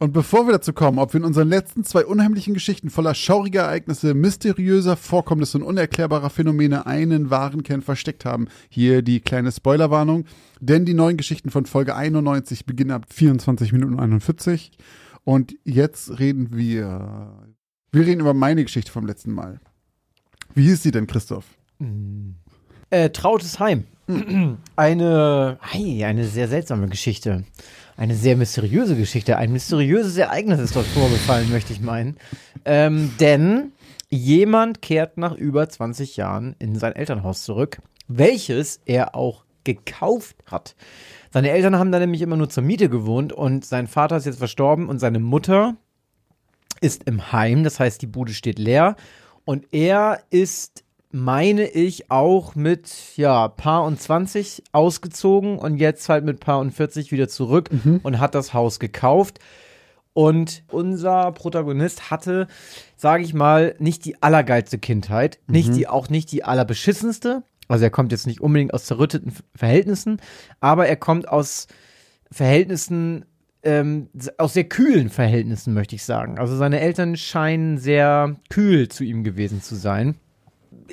Und bevor wir dazu kommen, ob wir in unseren letzten zwei unheimlichen Geschichten voller schauriger Ereignisse, mysteriöser Vorkommnisse und unerklärbarer Phänomene einen wahren Kern versteckt haben, hier die kleine Spoilerwarnung. Denn die neuen Geschichten von Folge 91 beginnen ab 24 Minuten 41. Und jetzt reden wir. Wir reden über meine Geschichte vom letzten Mal. Wie hieß sie denn, Christoph? Äh, Trautes Heim. Eine, hey, eine sehr seltsame Geschichte. Eine sehr mysteriöse Geschichte. Ein mysteriöses Ereignis ist dort vorgefallen, möchte ich meinen. Ähm, denn jemand kehrt nach über 20 Jahren in sein Elternhaus zurück, welches er auch gekauft hat. Seine Eltern haben da nämlich immer nur zur Miete gewohnt und sein Vater ist jetzt verstorben und seine Mutter ist im Heim. Das heißt, die Bude steht leer und er ist meine ich, auch mit, ja, Paar und 20 ausgezogen und jetzt halt mit Paar und 40 wieder zurück und hat das Haus gekauft. Und unser Protagonist hatte, sage ich mal, nicht die allergeilste Kindheit, nicht die, auch nicht die allerbeschissenste. Also er kommt jetzt nicht unbedingt aus zerrütteten Verhältnissen, aber er kommt aus Verhältnissen, ähm, aus sehr kühlen Verhältnissen, möchte ich sagen. Also seine Eltern scheinen sehr kühl zu ihm gewesen zu sein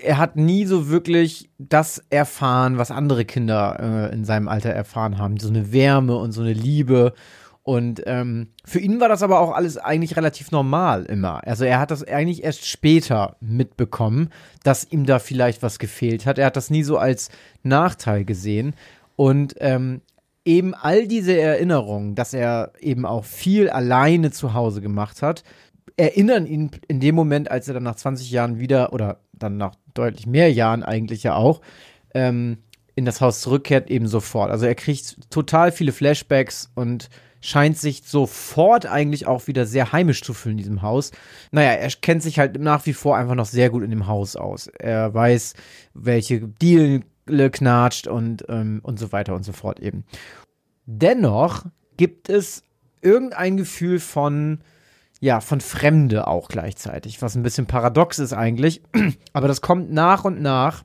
er hat nie so wirklich das erfahren, was andere Kinder äh, in seinem Alter erfahren haben. So eine Wärme und so eine Liebe. Und ähm, für ihn war das aber auch alles eigentlich relativ normal immer. Also er hat das eigentlich erst später mitbekommen, dass ihm da vielleicht was gefehlt hat. Er hat das nie so als Nachteil gesehen. Und ähm, eben all diese Erinnerungen, dass er eben auch viel alleine zu Hause gemacht hat, erinnern ihn in dem Moment, als er dann nach 20 Jahren wieder oder dann nach deutlich mehr Jahren eigentlich ja auch ähm, in das Haus zurückkehrt, eben sofort. Also er kriegt total viele Flashbacks und scheint sich sofort eigentlich auch wieder sehr heimisch zu fühlen in diesem Haus. Naja, er kennt sich halt nach wie vor einfach noch sehr gut in dem Haus aus. Er weiß, welche Diele knatscht und, ähm, und so weiter und so fort eben. Dennoch gibt es irgendein Gefühl von, ja, von Fremde auch gleichzeitig, was ein bisschen paradox ist eigentlich. Aber das kommt nach und nach.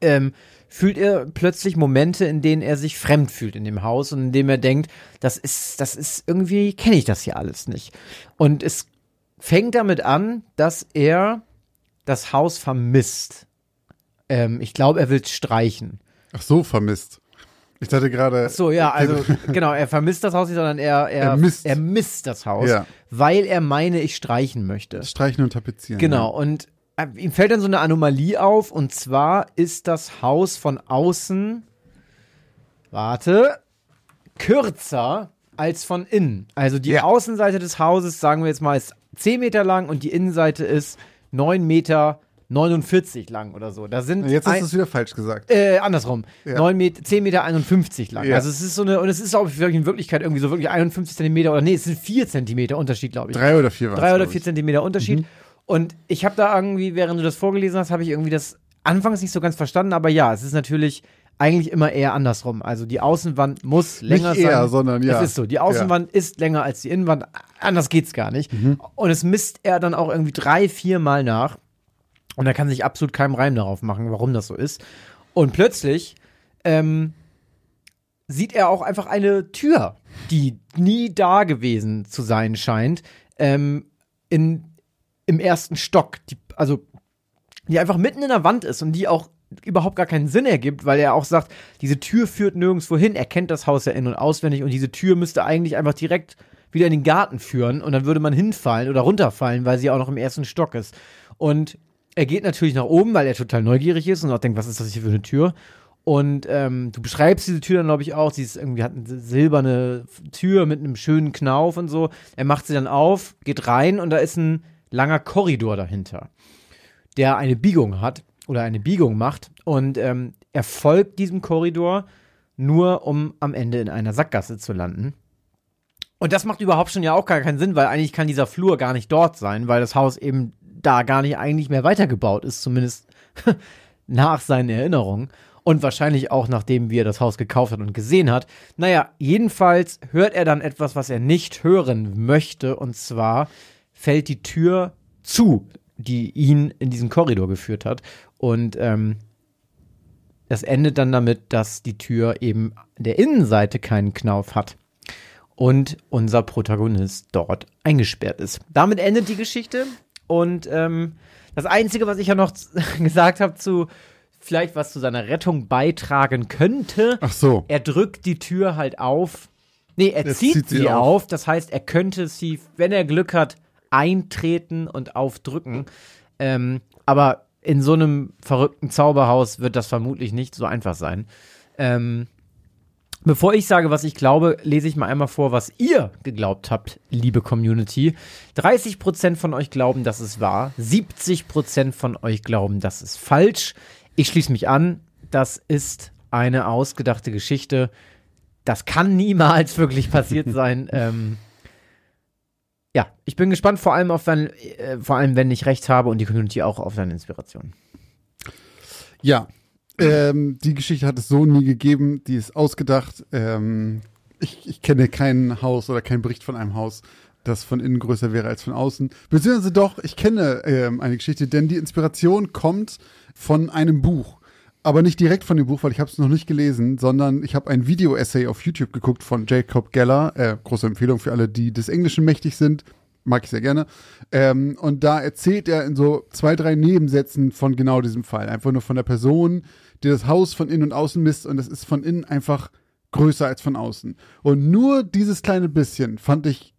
Ähm, fühlt er plötzlich Momente, in denen er sich fremd fühlt in dem Haus und in dem er denkt, das ist, das ist irgendwie, kenne ich das hier alles nicht. Und es fängt damit an, dass er das Haus vermisst. Ähm, ich glaube, er will es streichen. Ach so, vermisst. Ich dachte gerade. So, ja, also genau, er vermisst das Haus nicht, sondern er, er, Er misst. er misst das Haus, Ja. weil er meine, ich streichen möchte. Streichen und tapezieren. Genau, und äh, ihm fällt dann so eine Anomalie auf, und zwar ist das Haus von außen, warte, kürzer als von innen. Also die Ja. Außenseite des Hauses, sagen wir jetzt mal, ist 10 Meter lang und die Innenseite ist 9 Meter 49 lang oder so. Da sind Ja. Jetzt hast du es wieder falsch gesagt. äh, andersrum. Ja. 9 Meter, 10 Meter 51 lang. Ja. Also es ist so eine, und es ist auch in Wirklichkeit irgendwie so wirklich 51 Zentimeter oder nee, es sind 4 Zentimeter Unterschied, glaube ich. Drei oder vier waren Drei oder vier Zentimeter Unterschied. Und ich habe da irgendwie, während du das vorgelesen hast, habe ich irgendwie das anfangs nicht so ganz verstanden, aber ja, es ist natürlich eigentlich immer eher andersrum. Also die Außenwand muss länger Nicht eher, sein. sondern ja. Es ist so. Die Außenwand ist länger als die Innenwand. Anders geht's gar nicht. Mhm. Und es misst er dann auch irgendwie drei, vier Mal nach. Und er kann sich absolut keinen Reim darauf machen, warum das so ist. Und plötzlich ähm, sieht er auch einfach eine Tür, die nie da gewesen zu sein scheint, ähm, in, im ersten Stock. Die, also, die einfach mitten in der Wand ist und die auch überhaupt gar keinen Sinn ergibt, weil er auch sagt, diese Tür führt nirgendwo hin. Er kennt das Haus ja in- und auswendig und diese Tür müsste eigentlich einfach direkt wieder in den Garten führen und dann würde man hinfallen oder runterfallen, weil sie auch noch im ersten Stock ist. Und er geht natürlich nach oben, weil er total neugierig ist und auch denkt, was ist das hier für eine Tür? Und ähm, du beschreibst diese Tür dann, glaube ich, auch. Sie ist irgendwie hat eine silberne Tür mit einem schönen Knauf und so. Er macht sie dann auf, geht rein und da ist ein langer Korridor dahinter, der eine Biegung hat oder eine Biegung macht. Und ähm, er folgt diesem Korridor nur, um am Ende in einer Sackgasse zu landen. Und das macht überhaupt schon ja auch gar keinen Sinn, weil eigentlich kann dieser Flur gar nicht dort sein, weil das Haus eben da gar nicht eigentlich mehr weitergebaut ist, zumindest nach seinen Erinnerungen. Und wahrscheinlich auch nachdem wir das Haus gekauft hat und gesehen hat. Naja, jedenfalls hört er dann etwas, was er nicht hören möchte. Und zwar fällt die Tür zu, die ihn in diesen Korridor geführt hat. Und ähm, das endet dann damit, dass die Tür eben der Innenseite keinen Knauf hat und unser Protagonist dort eingesperrt ist. Damit endet die Geschichte und ähm, das Einzige, was ich ja noch gesagt habe zu vielleicht was zu seiner Rettung beitragen könnte, Ach so. er drückt die Tür halt auf. Nee, er, Er zieht, zieht sie auf. auf. Das heißt, er könnte sie, wenn er Glück hat, eintreten und aufdrücken. Ähm, aber in so einem verrückten Zauberhaus wird das vermutlich nicht so einfach sein. Ähm, bevor ich sage, was ich glaube, lese ich mal einmal vor, was ihr geglaubt habt, liebe Community. 30% von euch glauben, dass es wahr. 70% von euch glauben, das ist falsch. Ich schließe mich an. Das ist eine ausgedachte Geschichte. Das kann niemals wirklich passiert sein. ähm, ja, ich bin gespannt, vor allem auf dein, äh, vor allem, wenn ich recht habe und die Community auch auf deine Inspiration. Ja, ähm, die Geschichte hat es so nie gegeben, die ist ausgedacht. Ähm, ich, ich kenne kein Haus oder keinen Bericht von einem Haus, das von innen größer wäre als von außen. Beziehungsweise doch, ich kenne ähm, eine Geschichte, denn die Inspiration kommt von einem Buch. Aber nicht direkt von dem Buch, weil ich habe es noch nicht gelesen, sondern ich habe ein Video-Essay auf YouTube geguckt von Jacob Geller. Äh, große Empfehlung für alle, die des Englischen mächtig sind. Mag ich sehr gerne. Ähm, und da erzählt er in so zwei, drei Nebensätzen von genau diesem Fall. Einfach nur von der Person, die das Haus von innen und außen misst. Und es ist von innen einfach größer als von außen. Und nur dieses kleine bisschen fand ich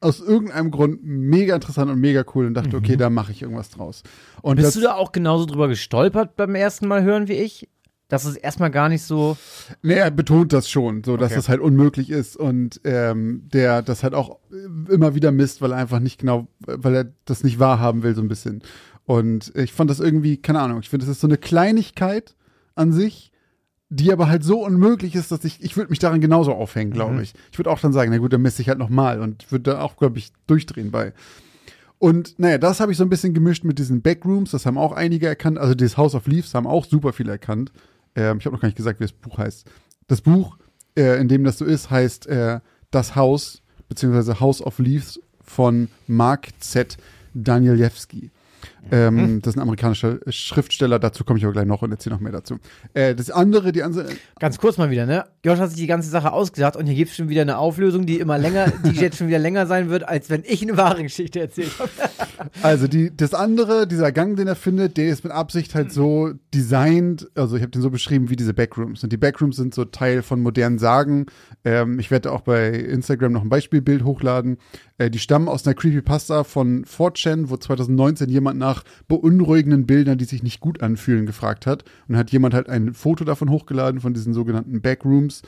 aus irgendeinem Grund mega interessant und mega cool und dachte, okay, da mache ich irgendwas draus. Und Bist das, du da auch genauso drüber gestolpert beim ersten Mal hören wie ich? Dass es erstmal gar nicht so. Nee, er betont das schon, so dass Okay. das halt unmöglich ist und ähm, der das halt auch immer wieder misst, weil er einfach nicht genau, weil er das nicht wahrhaben will, so ein bisschen. Und ich fand das irgendwie, keine Ahnung, ich finde, das ist so eine Kleinigkeit an sich, die aber halt so unmöglich ist, dass ich, ich würde mich daran genauso aufhängen, glaube Mhm. ich. Ich würde auch dann sagen, na gut, dann messe ich halt nochmal und würde da auch, glaube ich, durchdrehen bei. Und naja, das habe ich so ein bisschen gemischt mit diesen Backrooms, das haben auch einige erkannt. Also das House of Leaves haben auch super viele erkannt. Ähm, ich habe noch gar nicht gesagt, wie das Buch heißt. Das Buch, äh, in dem das so ist, heißt äh, Das Haus, beziehungsweise House of Leaves von Mark Z. Danielewski. Ähm, Das ist ein amerikanischer Schriftsteller, dazu komme ich aber gleich noch und erzähle noch mehr dazu. Äh, das andere, die andere, Ganz kurz mal wieder, ne? Josh hat sich die ganze Sache ausgedacht und hier gibt es schon wieder eine Auflösung, die immer länger, die jetzt schon wieder länger sein wird, als wenn ich eine wahre Geschichte erzählt habe. Also die, das andere, dieser Gang, den er findet, der ist mit Absicht halt so designt, also ich habe den so beschrieben wie diese Backrooms. Und die Backrooms sind so Teil von modernen Sagen. Ähm, ich werde auch bei Instagram noch ein Beispielbild hochladen. Äh, die stammen aus einer Creepypasta von 4chan, wo 2019 jemand nach beunruhigenden Bildern, die sich nicht gut anfühlen, gefragt hat. Und hat jemand halt ein Foto davon hochgeladen, von diesen sogenannten Backrooms.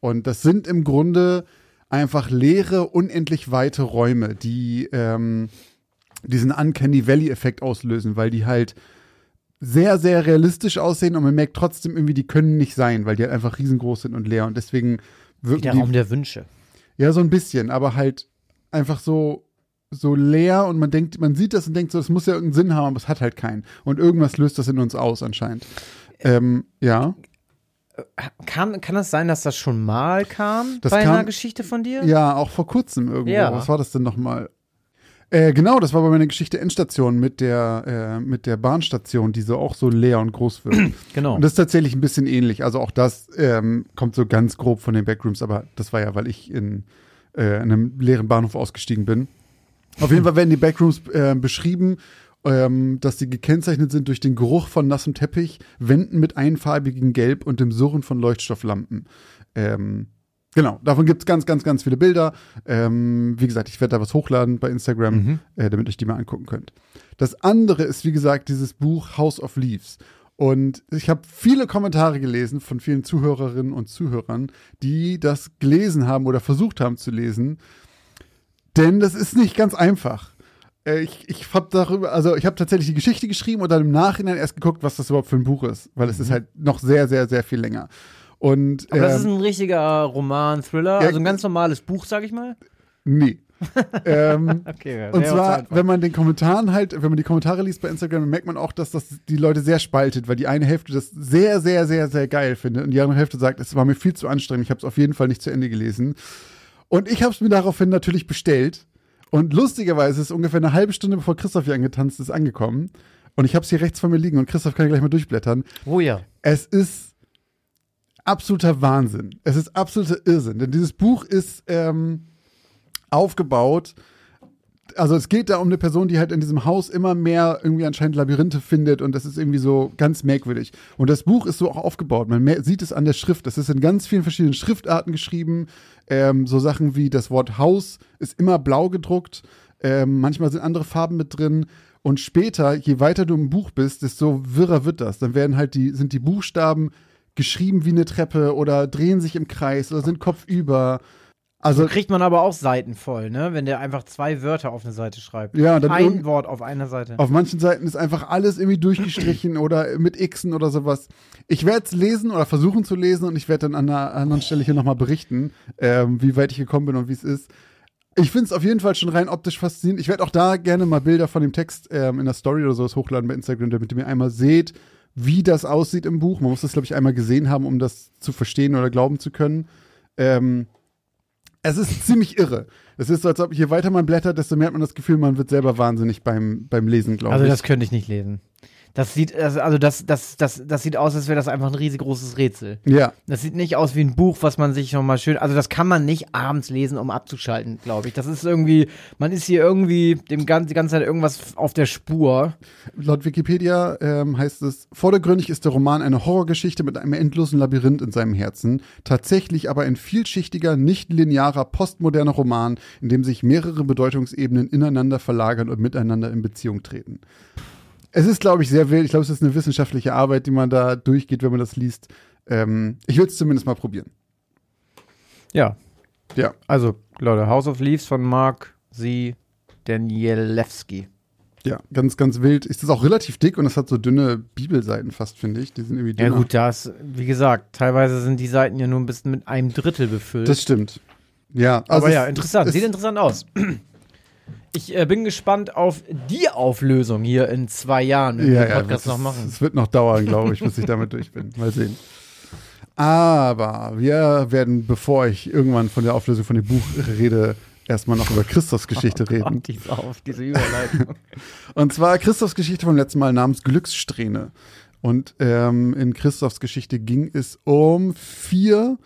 Und das sind im Grunde einfach leere, unendlich weite Räume, die ähm, diesen Uncanny Valley-Effekt auslösen, weil die halt sehr, sehr realistisch aussehen und man merkt trotzdem irgendwie, die können nicht sein, weil die halt einfach riesengroß sind und leer und deswegen wirken Der die, Raum der Wünsche. ja, so ein bisschen, aber halt einfach so, so leer und man denkt, man sieht das und denkt so, es muss ja irgendeinen Sinn haben, aber es hat halt keinen. Und irgendwas löst das in uns aus anscheinend. Ähm, ja. Kann, kann es sein, dass das schon mal kam Das bei kam- einer Geschichte von dir? Ja, auch vor kurzem irgendwo. Ja. Was war das denn nochmal? Äh, genau, das war bei meiner Geschichte Endstation mit der, äh, mit der Bahnstation, die so auch so leer und groß wird. Genau. Und das ist tatsächlich ein bisschen ähnlich. Also auch das ähm, kommt so ganz grob von den Backrooms, aber das war ja, weil ich in, äh, in einem leeren Bahnhof ausgestiegen bin. Auf jeden Fall werden die Backrooms äh, beschrieben, ähm, dass sie gekennzeichnet sind durch den Geruch von nassem Teppich, Wänden mit einfarbigem Gelb und dem Surren von Leuchtstofflampen. Ähm, genau, davon gibt es ganz, ganz, ganz viele Bilder. Ähm, wie gesagt, ich werde da was hochladen bei Instagram, äh, damit ihr die mal angucken könnt. Das andere ist, wie gesagt, dieses Buch House of Leaves. Und ich habe viele Kommentare gelesen von vielen Zuhörerinnen und Zuhörern, die das gelesen haben oder versucht haben zu lesen. Denn das ist nicht ganz einfach. Äh, Ich, ich habe darüber, also ich habe tatsächlich die Geschichte geschrieben und dann im Nachhinein erst geguckt, was das überhaupt für ein Buch ist, weil es ist halt noch sehr, sehr, sehr viel länger. Und Aber das ist ähm, ein richtiger Roman, Thriller, Ja, also ein ganz normales Buch, sag ich mal. nee, ähm, Okay, und zwar, wenn man den Kommentaren halt, wenn man die Kommentare liest bei Instagram, merkt man auch, dass das die Leute sehr spaltet, weil die eine Hälfte das sehr, sehr, sehr, sehr geil findet und die andere Hälfte sagt, es war mir viel zu anstrengend, ich habe es auf jeden Fall nicht zu Ende gelesen. Und ich habe es mir daraufhin natürlich bestellt. Und lustigerweise ist es ungefähr eine halbe Stunde bevor Christoph hier angetanzt ist, angekommen. Und ich habe es hier rechts von mir liegen und Christoph kann gleich mal durchblättern. Oh ja. Es ist absoluter Wahnsinn. Es ist absoluter Irrsinn. Denn dieses Buch ist ähm, aufgebaut. Also es geht da um eine Person, die halt in diesem Haus immer mehr irgendwie anscheinend Labyrinthe findet und das ist irgendwie so ganz merkwürdig. Und das Buch ist so auch aufgebaut. Man sieht es an der Schrift. Das ist in ganz vielen verschiedenen Schriftarten geschrieben. Ähm, so Sachen wie das Wort Haus ist immer blau gedruckt. Ähm, manchmal sind andere Farben mit drin. Und später, je weiter du im Buch bist, desto wirrer wird das. Dann werden halt die, sind die Buchstaben geschrieben wie eine Treppe oder drehen sich im Kreis oder sind kopfüber. Also So kriegt man aber auch Seiten voll, ne? Wenn der einfach zwei Wörter auf eine Seite schreibt. Ja, dann Ein Wort auf einer Seite. Auf manchen Seiten ist einfach alles irgendwie durchgestrichen oder mit Xen oder sowas. Ich werde es lesen oder versuchen zu lesen und ich werde dann an einer anderen Stelle hier nochmal berichten, ähm, wie weit ich gekommen bin und wie es ist. Ich finde es auf jeden Fall schon rein optisch faszinierend. Ich werde auch da gerne mal Bilder von dem Text ähm, in der Story oder sowas hochladen bei Instagram, damit ihr mir einmal seht, wie das aussieht im Buch. Man muss das, glaube ich, einmal gesehen haben, um das zu verstehen oder glauben zu können. Ähm, es ist ziemlich irre. Es ist so, als ob je weiter man blättert, desto mehr hat man das Gefühl, man wird selber wahnsinnig beim, beim Lesen, glaube Also ich. das könnte ich nicht lesen. Das sieht, also das, das, das, das sieht aus, als wäre das einfach ein riesengroßes Rätsel. ja, Das sieht nicht aus wie ein Buch, was man sich nochmal schön. Also das kann man nicht abends lesen, um abzuschalten, glaube ich. Das ist irgendwie, man ist hier irgendwie dem gan die ganze Zeit irgendwas auf der Spur. laut Wikipedia ähm, heißt es, vordergründig ist der Roman eine Horrorgeschichte mit einem endlosen Labyrinth in seinem Herzen, tatsächlich aber ein vielschichtiger, nicht linearer, postmoderner Roman, in dem sich mehrere Bedeutungsebenen ineinander verlagern und miteinander in Beziehung treten. Es ist, glaube ich, sehr wild. Ich glaube, es ist eine wissenschaftliche Arbeit, die man da durchgeht, wenn man das liest. Ähm, ich würde es zumindest mal probieren. Ja, Ja. also Leute, House of Leaves von Mark Z. Danielewski. Ja, ganz, ganz wild. Ist das auch relativ dick und es hat so dünne Bibelseiten fast, finde ich. Die sind irgendwie Ja dünner. gut, das, wie gesagt, teilweise sind die Seiten ja nur ein bisschen mit einem Drittel befüllt. Das stimmt. Ja, also Aber ja, es- interessant. es- Sieht interessant aus. Ich äh, bin gespannt auf die Auflösung hier in zwei Jahren, wenn wir ja, den ja, Podcast das noch machen. Es wird noch dauern, glaube ich, bis ich damit durch bin. Mal sehen. Aber wir werden, bevor ich irgendwann von der Auflösung von dem Buch rede, erstmal noch über Christus Geschichte reden. Gott, die auf, diese Überleitung. Und zwar Christophs Geschichte vom letzten Mal namens Glückssträhne. Und ähm, in Christophs Geschichte ging es um vier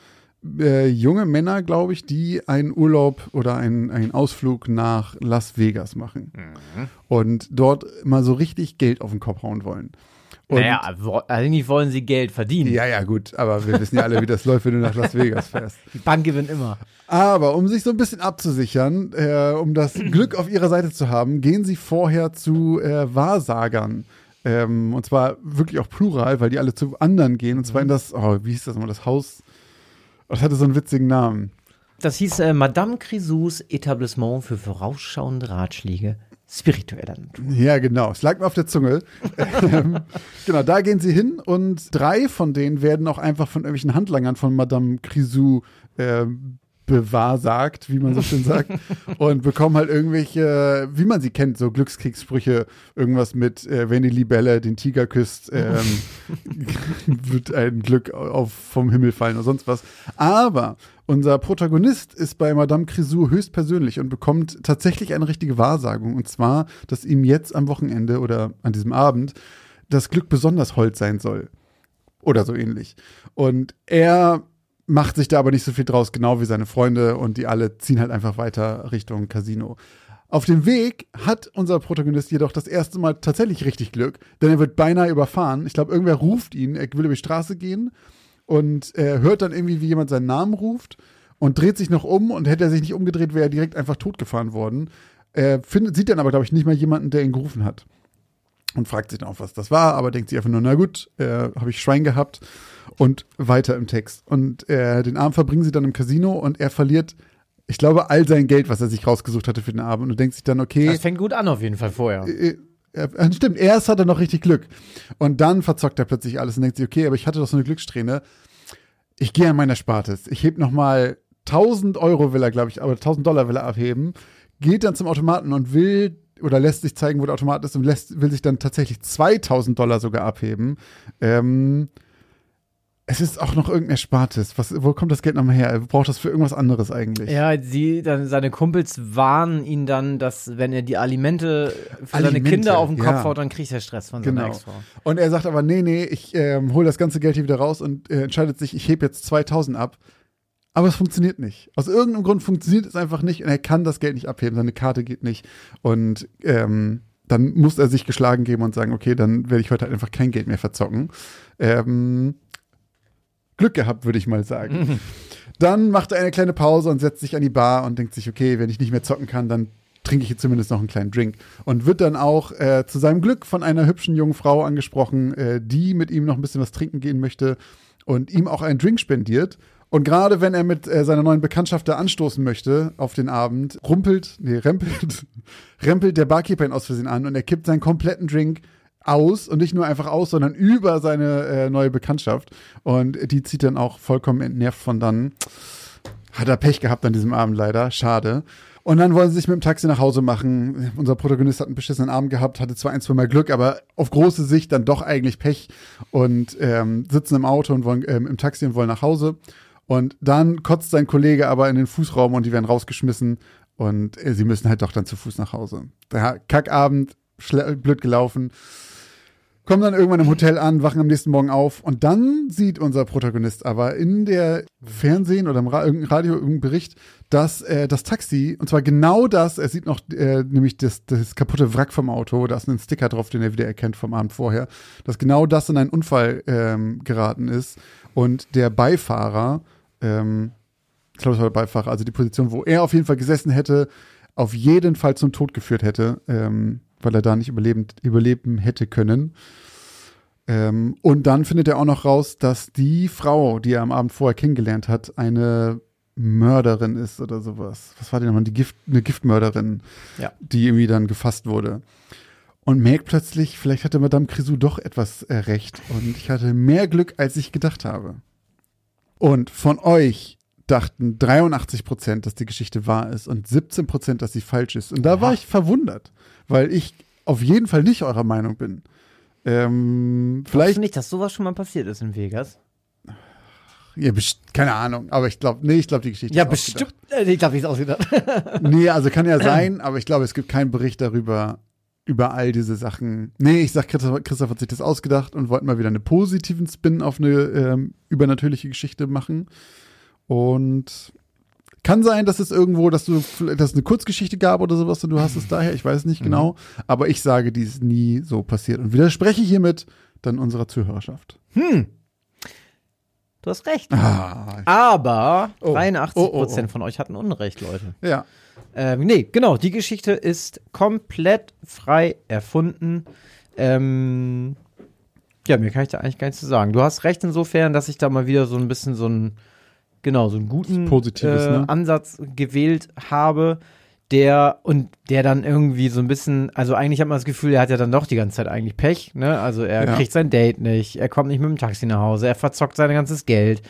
äh, junge Männer, glaube ich, die einen Urlaub oder einen, einen Ausflug nach Las Vegas machen. Und dort mal so richtig Geld auf den Kopf hauen wollen. Und naja, wo- eigentlich wollen sie Geld verdienen. ja, ja, gut, aber wir wissen ja alle, wie das läuft, wenn du nach Las Vegas fährst. Die Bank gewinnt immer. Aber um sich so ein bisschen abzusichern, äh, um das Glück auf ihrer Seite zu haben, gehen sie vorher zu äh, Wahrsagern. Ähm, und zwar wirklich auch plural, weil die alle zu anderen gehen. Und zwar in das, oh, wie hieß das mal, das Haus. Das hatte so einen witzigen Namen. Das hieß äh, Madame Crisous Etablissement für vorausschauende Ratschläge spiritueller Natur. Ja, genau. Es lag mir auf der Zunge. ähm, genau, da gehen sie hin und drei von denen werden auch einfach von irgendwelchen Handlangern von Madame Crisou äh, bewahrsagt, wie man so schön sagt, und bekommen halt irgendwelche, wie man sie kennt, so Glückskriegssprüche, irgendwas mit, äh, wenn die Libelle den Tiger küsst, ähm, wird ein Glück auf, vom Himmel fallen oder sonst was. Aber unser Protagonist ist bei Madame Crisou höchstpersönlich und bekommt tatsächlich eine richtige Wahrsagung. Und zwar, dass ihm jetzt am Wochenende oder an diesem Abend das Glück besonders hold sein soll. Oder so ähnlich. Und er macht sich da aber nicht so viel draus, genau wie seine Freunde. Und die alle ziehen halt einfach weiter Richtung Casino. Auf dem Weg hat unser Protagonist jedoch das erste Mal tatsächlich richtig Glück, denn er wird beinahe überfahren. Ich glaube, irgendwer ruft ihn, er will über die Straße gehen und er hört dann irgendwie, wie jemand seinen Namen ruft und dreht sich noch um und hätte er sich nicht umgedreht, wäre er direkt einfach totgefahren worden. Er findet, sieht dann aber, glaube ich, nicht mal jemanden, der ihn gerufen hat. Und fragt sich dann auch, was das war, aber denkt sich einfach nur, na gut, äh, habe ich Schwein gehabt und weiter im Text. Und äh, den Abend verbringen sie dann im Casino und er verliert, ich glaube, all sein Geld, was er sich rausgesucht hatte für den Abend und denkt sich dann, okay, Das fängt gut an auf jeden Fall vorher. äh, äh, stimmt, erst hat er noch richtig Glück. Und dann verzockt er plötzlich alles und denkt sich, okay, aber ich hatte doch so eine Glückssträhne. Ich gehe an meiner Spartes. Ich heb noch mal 1000 Euro will er, glaube ich, aber 1000 Dollar will er abheben. geht dann zum Automaten und will oder lässt sich zeigen, wo der Automat ist und lässt, will sich dann tatsächlich 2000 Dollar sogar abheben. Ähm, es ist auch noch irgendein Erspartes. Was, wo kommt das Geld nochmal her? Er braucht das für irgendwas anderes eigentlich. Ja, sie, dann, seine Kumpels warnen ihn dann, dass wenn er die Alimente für seine Alimente, Kinder auf den Kopf ja. haut, dann kriegt er Stress von seiner Genau. Ex-Frau. Und er sagt aber, nee, nee, ich ähm, hole das ganze Geld hier wieder raus und äh, entscheidet sich, ich hebe jetzt 2000 ab. Aber es funktioniert nicht. Aus irgendeinem Grund funktioniert es einfach nicht und er kann das Geld nicht abheben. Seine Karte geht nicht. Und ähm, dann muss er sich geschlagen geben und sagen, okay, dann werde ich heute halt einfach kein Geld mehr verzocken. Ähm, Glück gehabt, würde ich mal sagen. Dann macht er eine kleine Pause und setzt sich an die Bar und denkt sich, okay, wenn ich nicht mehr zocken kann, dann trinke ich jetzt zumindest noch einen kleinen Drink. Und wird dann auch äh, zu seinem Glück von einer hübschen jungen Frau angesprochen, äh, die mit ihm noch ein bisschen was trinken gehen möchte und ihm auch einen Drink spendiert. Und gerade wenn er mit äh, seiner neuen Bekanntschaft da anstoßen möchte auf den Abend, rumpelt, nee, rempelt, rempelt der Barkeeper ihn aus Versehen an und er kippt seinen kompletten Drink aus und nicht nur einfach aus, sondern über seine äh, neue Bekanntschaft. Und die zieht dann auch vollkommen entnervt von dann. Hat er Pech gehabt an diesem Abend leider. Schade. Und dann wollen sie sich mit dem Taxi nach Hause machen. Unser Protagonist hat einen beschissenen Abend gehabt, hatte zwar ein, zwei Mal Glück, aber auf große Sicht dann doch eigentlich Pech und ähm, sitzen im Auto und wollen ähm, im Taxi und wollen nach Hause. Und dann kotzt sein Kollege aber in den Fußraum und die werden rausgeschmissen und äh, sie müssen halt doch dann zu Fuß nach Hause. Der Kackabend, blöd gelaufen. Kommen dann irgendwann im Hotel an, wachen am nächsten Morgen auf und dann sieht unser Protagonist aber in der Fernsehen oder im Ra irgendein Radio irgendein Bericht, dass äh, das Taxi, und zwar genau das, er sieht noch äh, nämlich das, das kaputte Wrack vom Auto, da ist ein Sticker drauf, den er wieder erkennt vom Abend vorher, dass genau das in einen Unfall ähm, geraten ist und der Beifahrer, ähm, ich glaube, es war der Beifahrer, also die Position, wo er auf jeden Fall gesessen hätte, auf jeden Fall zum Tod geführt hätte, ähm, weil er da nicht überlebend, überleben hätte können. Ähm, und dann findet er auch noch raus, dass die Frau, die er am Abend vorher kennengelernt hat, eine Mörderin ist oder sowas. Was war denn nochmal? Die Gift, eine Giftmörderin, Ja. die irgendwie dann gefasst wurde. Und merkt plötzlich, vielleicht hatte Madame Grisou doch etwas äh, recht. Und ich hatte mehr Glück, als ich gedacht habe. Und von euch dachten 83 Prozent, dass die Geschichte wahr ist und 17 Prozent, dass sie falsch ist. Und da war ich verwundert, weil ich auf jeden Fall nicht eurer Meinung bin. Ähm, Glaubst vielleicht, du nicht, dass sowas schon mal passiert ist in Vegas? ja, keine Ahnung, aber ich glaube, nee, ich glaube, die Geschichte Ja, ist ausgedacht. bestimmt. Äh, Ich glaube, ich ist ausgedacht. Nee, also kann ja sein, aber ich glaube, es gibt keinen Bericht darüber, über all diese Sachen. Nee, ich sag, Christoph, Christoph hat sich das ausgedacht und wollten mal wieder einen positiven Spin auf eine ähm, übernatürliche Geschichte machen. Und kann sein, dass es irgendwo, dass du, dass es eine Kurzgeschichte gab oder sowas und du hast es daher, ich weiß nicht genau. Aber ich sage, die ist nie so passiert und widerspreche hiermit dann unserer Zuhörerschaft. Du hast recht. Ah, Aber Oh. 83 Oh, oh, von euch hatten Unrecht, Leute. ja. Ähm, nee, genau. Die Geschichte ist komplett frei erfunden. Ähm, ja, mir kann ich da eigentlich gar nichts zu sagen. Du hast recht insofern, dass ich da mal wieder so ein bisschen so einen, genau, so einen guten Positives, äh, ne? Ansatz gewählt habe, der und der dann irgendwie so ein bisschen, also eigentlich hat man das Gefühl, er hat ja dann doch die ganze Zeit eigentlich Pech, ne? Also er Ja. kriegt sein Date nicht, er kommt nicht mit dem Taxi nach Hause, er verzockt sein ganzes Geld.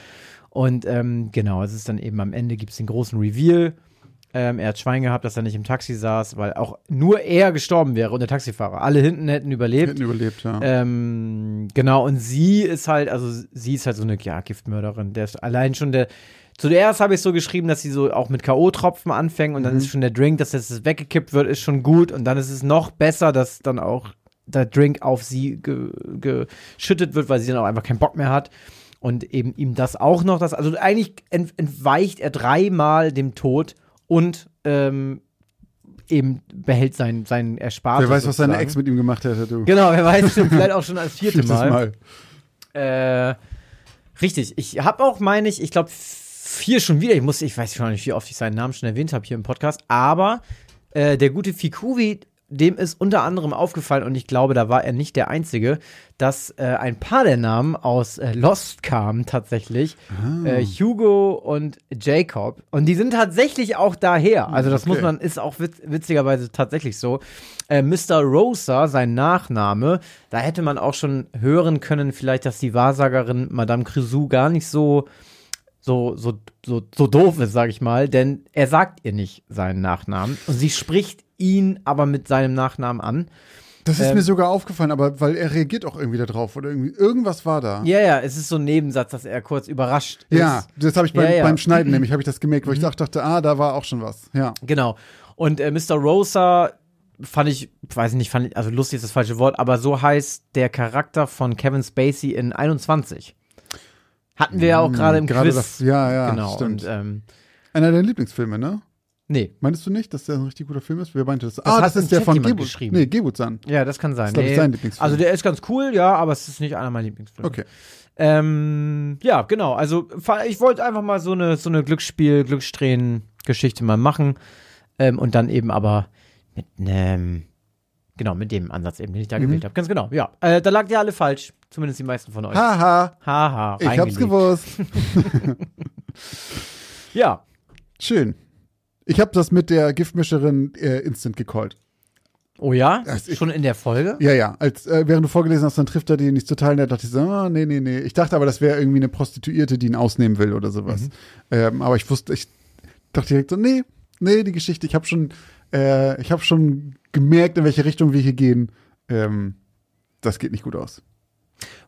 Und ähm, genau, es ist dann eben am Ende gibt es den großen Reveal. Ähm, er hat Schwein gehabt, dass er nicht im Taxi saß, weil auch nur er gestorben wäre und der Taxifahrer. Alle hinten hätten überlebt. Hätten überlebt, ja. Ähm, genau, und sie ist halt, also sie ist halt so eine ja, Giftmörderin. Der ist allein schon der. Zuerst habe ich so geschrieben, dass sie so auch mit K.O.-Tropfen anfängt und dann ist schon der Drink, dass das weggekippt wird, ist schon gut. Und dann ist es noch besser, dass dann auch der Drink auf sie ge geschüttet wird, weil sie dann auch einfach keinen Bock mehr hat. Und eben ihm das auch noch, das, also eigentlich ent entweicht er dreimal dem Tod und ähm, eben behält sein, sein Erspartes. Wer weiß, was seine sozusagen. Ex mit ihm gemacht hätte, du. Genau, wer weiß, vielleicht auch schon als vierte Viertes Mal. Äh, richtig. Ich habe auch, meine ich, ich glaube, vier schon wieder. Ich muss, ich weiß schon nicht, wie oft ich seinen Namen schon erwähnt habe hier im Podcast, aber äh, der gute Fikuvi, dem ist unter anderem aufgefallen, und ich glaube, da war er nicht der Einzige, dass äh, ein paar der Namen aus äh, Lost kamen tatsächlich. Äh, Hugo und Jacob. Und die sind tatsächlich auch daher. Also das Okay. muss man, ist auch witz, witzigerweise tatsächlich so. Äh, Mr. Rosa, sein Nachname, da hätte man auch schon hören können, vielleicht, dass die Wahrsagerin Madame Grisou gar nicht so so, so, so, so doof ist, sag ich mal, denn er sagt ihr nicht seinen Nachnamen und sie spricht ihn aber mit seinem Nachnamen an. Das ist Ähm, mir sogar aufgefallen, aber weil er reagiert auch irgendwie darauf oder irgendwie irgendwas war da. Ja, ja, es ist so ein Nebensatz, dass er kurz überrascht ist. Ja, das habe ich beim, Ja, ja. beim Schneiden nämlich, habe ich das gemerkt, wo ich dachte, dachte, ah, da war auch schon was. Ja. Genau. Und äh, Mr. Rosa fand ich, weiß nicht, fand ich, also lustig ist das falsche Wort, aber so heißt der Charakter von Kevin Spacey in 21. Hatten wir ja auch gerade im Mm, Gerade Quiz. das- ja, ja, genau. stimmt. Und, ähm, Einer deiner Lieblingsfilme, ne? nee, Meinst du nicht, dass der ein richtig guter Film ist? Wer meinte das? Das ah, das ist der Chat von Gebut. geschrieben. Nee, Gebut-san. ja, das kann sein. Das ist, nee. sein Lieblingsfilm. Also der ist ganz cool, ja, aber es ist nicht einer meiner Lieblingsfilme. Okay. Ähm, ja, genau. Also ich wollte einfach mal so eine, so eine Glücksspiel, Glückssträhnen-Geschichte mal machen. Ähm, und dann eben aber mit einem, genau, mit dem Ansatz eben, den ich da Mhm. gewählt habe. Ganz genau, ja. Äh, da lag ihr alle falsch. Zumindest die meisten von euch. Haha, Haha. ich hab's gewusst. Ja. Schön. Ich habe das mit der Giftmischerin äh, instant gecallt. Oh ja? Ist- Schon in der Folge? Ja, ja. Als, äh, während du vorgelesen hast, dann trifft er die nicht total nett. dachte ich so, ah, nee, nee, nee. Ich dachte aber, das wäre irgendwie eine Prostituierte, die ihn ausnehmen will oder sowas. Mhm. Ähm, aber ich wusste, ich dachte direkt so, nee, nee, die Geschichte, ich habe schon, äh, ich habe schon gemerkt, in welche Richtung wir hier gehen. Ähm, das geht nicht gut aus.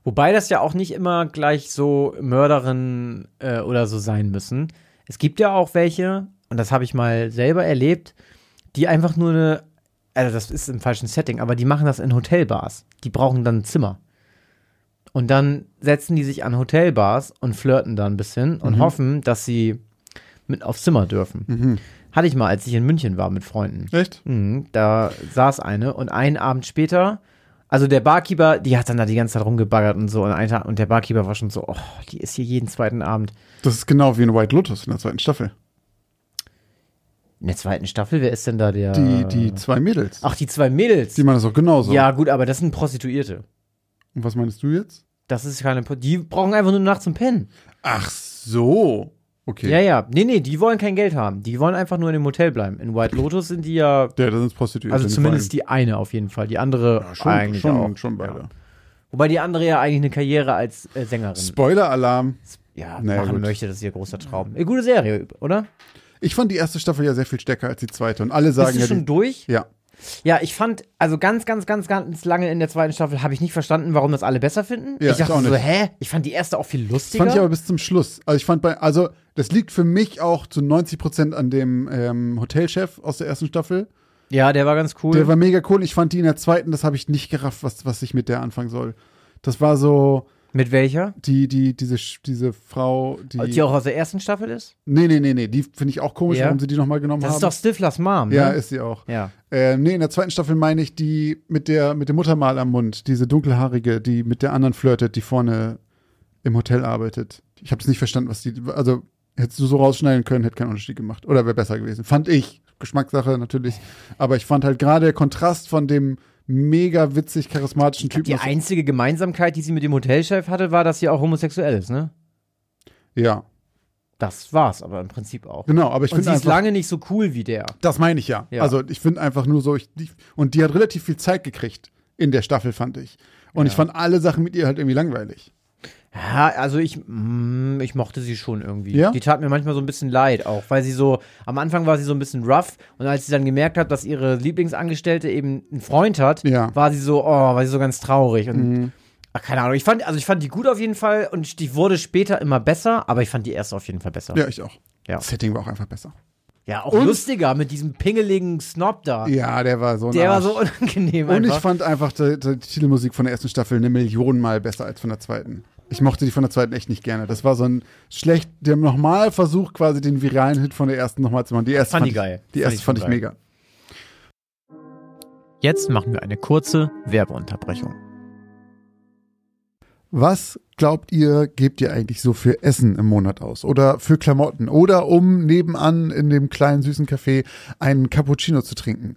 Wobei das ja auch nicht immer gleich so Mörderinnen äh, oder so sein müssen. Es gibt ja auch welche, und das habe ich mal selber erlebt, die einfach nur eine, also das ist im falschen Setting, aber die machen das in Hotelbars. Die brauchen dann ein Zimmer. Und dann setzen die sich an Hotelbars und flirten da ein bisschen und hoffen, dass sie mit aufs Zimmer dürfen. Hatte ich mal, als ich in München war mit Freunden. Echt? Mhm, da saß eine und einen Abend später, also der Barkeeper, die hat dann da die ganze Zeit rumgebaggert und so und, ein Tag, und der Barkeeper war schon so, oh, die ist hier jeden zweiten Abend. Das ist genau wie in White Lotus in der zweiten Staffel. In der zweiten Staffel, wer ist denn da der? Die, die zwei Mädels. Ach, die zwei Mädels. Die machen das auch genauso. Ja, gut, aber das sind Prostituierte. Und was meinst du jetzt? Das ist keine, Pro- die brauchen einfach nur nachts zum Pennen. Ach so. Okay. Ja, ja, nee, nee, die wollen kein Geld haben. Die wollen einfach nur in dem Hotel bleiben. In White Lotus sind die ja, Ja, das sind Prostituierte. also zumindest die eine auf jeden Fall. Die andere ja, schon, eigentlich schon, auch. schon beide. Wobei die andere ja eigentlich eine Karriere als äh, Sängerin Spoiler-Alarm. ja, Naja, machen gut. möchte, das ist ihr großer Traum. Eine gute Serie, oder? Ich fand die erste Staffel ja sehr viel stärker als die zweite. Und alle sagen Bist du ja. schon durch? ja. Ja, ich fand, also ganz, ganz, ganz, ganz lange in der zweiten Staffel habe ich nicht verstanden, warum das alle besser finden. Ja, ich dachte ich so, hä? Ich fand die erste auch viel Das lustiger. fand ich aber bis zum Schluss. Also ich fand bei, also das liegt für mich auch zu 90 Prozent an dem ähm, Hotelchef aus der ersten Staffel. ja, der war ganz cool. Der war mega cool. Ich fand die in der zweiten, das habe ich nicht gerafft, was, was ich mit der anfangen soll. Das war so, Mit welcher? die, die, diese, diese Frau, die. Die auch aus der ersten Staffel ist? nee, nee, nee, nee. Die finde ich auch komisch, Ja. warum sie die nochmal genommen Das haben. ist doch Stiflers Mom, ja, ne? ist sie auch. ja. Äh, nee, in der zweiten Staffel meine ich die mit der mit dem Muttermal am Mund, diese dunkelhaarige, die mit der anderen flirtet, die vorne im Hotel arbeitet. Ich habe es nicht verstanden, was die. Also hättest du so rausschneiden können, hätte keinen Unterschied gemacht oder wäre besser gewesen. Fand ich. Geschmackssache natürlich. Aber ich fand halt gerade der Kontrast von dem mega witzig charismatischen Typen. Die einzige Gemeinsamkeit, die sie mit dem Hotelchef hatte, war, dass sie auch homosexuell ist, ne? ja, Das war's aber im Prinzip auch. genau. Aber ich finde sie ist lange nicht so cool wie der. Das meine ich ja. Ja. Also ich finde einfach nur so, ich, und die hat relativ viel Zeit gekriegt in der Staffel, fand ich. Und ich fand alle Sachen mit ihr halt irgendwie langweilig. Ja, also ich, mm, ich mochte sie schon irgendwie. Ja? Die tat mir manchmal so ein bisschen leid auch, weil sie so, am Anfang war sie so ein bisschen rough und als sie dann gemerkt hat, dass ihre Lieblingsangestellte eben einen Freund hat, Ja. war sie so, oh, war sie so ganz traurig und ach, keine Ahnung. Ich fand, also ich fand die gut auf jeden Fall und die wurde später immer besser, aber ich fand die erste auf jeden Fall besser. Ja, ich auch. Ja. Das Setting war auch einfach besser. Ja, auch lustiger mit diesem pingeligen Snob da. Ja, der war so ein Der war Arsch. so unangenehm Und ich einfach. fand einfach die, die Titelmusik von der ersten Staffel eine Million Mal besser als von der zweiten. Ich mochte die von der zweiten echt nicht gerne. Das war so ein schlecht, der nochmal versucht, quasi den viralen Hit von der ersten nochmal zu machen. Die erste Fand die ich, geil. Die Fand erste ich fand ich mega. Jetzt machen wir eine kurze Werbeunterbrechung. Was glaubt ihr, gebt ihr eigentlich so für Essen im Monat aus? Oder für Klamotten? Oder um nebenan in dem kleinen süßen Café einen Cappuccino zu trinken?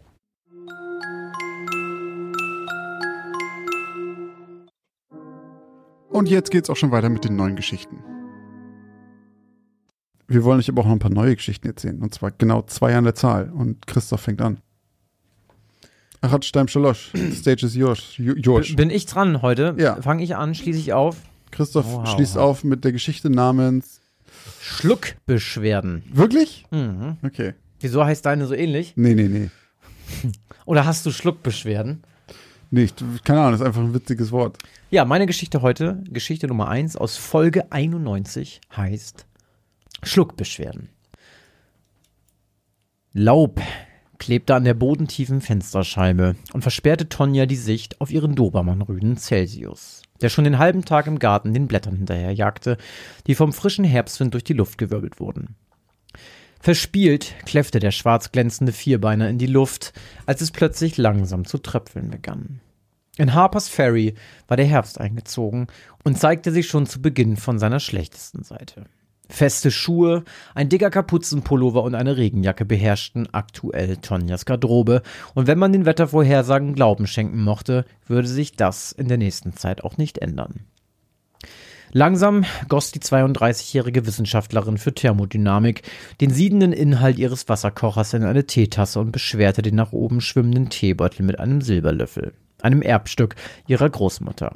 Und jetzt geht's auch schon weiter mit den neuen Geschichten. Wir wollen euch aber auch noch ein paar neue Geschichten erzählen. Und zwar genau zwei an der Zahl. Und Christoph fängt an. Achatstein Schalosch. Stage is yours. yours. Bin ich dran heute? Ja. Fange ich an, schließe ich auf. Christoph Wow. schließt auf mit der Geschichte namens. Schluckbeschwerden. Wirklich? Mhm. Okay. Wieso heißt deine so ähnlich? Nee, nee, nee. Oder hast du Schluckbeschwerden? Nicht. Keine Ahnung, ist einfach ein witziges Wort. Ja, meine Geschichte heute, Geschichte Nummer 1 aus Folge 91, heißt Schluckbeschwerden. Laub klebte an der bodentiefen Fensterscheibe und versperrte Tonja die Sicht auf ihren Dobermann-Rüden Celsius, der schon den halben Tag im Garten den Blättern hinterherjagte, die vom frischen Herbstwind durch die Luft gewirbelt wurden. Verspielt kläffte der schwarz glänzende Vierbeiner in die Luft, als es plötzlich langsam zu tröpfeln begann. In Harpers Ferry war der Herbst eingezogen und zeigte sich schon zu Beginn von seiner schlechtesten Seite. Feste Schuhe, ein dicker Kapuzenpullover und eine Regenjacke beherrschten aktuell Tonjas Garderobe, und wenn man den Wettervorhersagen Glauben schenken mochte, würde sich das in der nächsten Zeit auch nicht ändern. Langsam goss die 32-jährige Wissenschaftlerin für Thermodynamik den siedenden Inhalt ihres Wasserkochers in eine Teetasse und beschwerte den nach oben schwimmenden Teebeutel mit einem Silberlöffel, einem Erbstück ihrer Großmutter.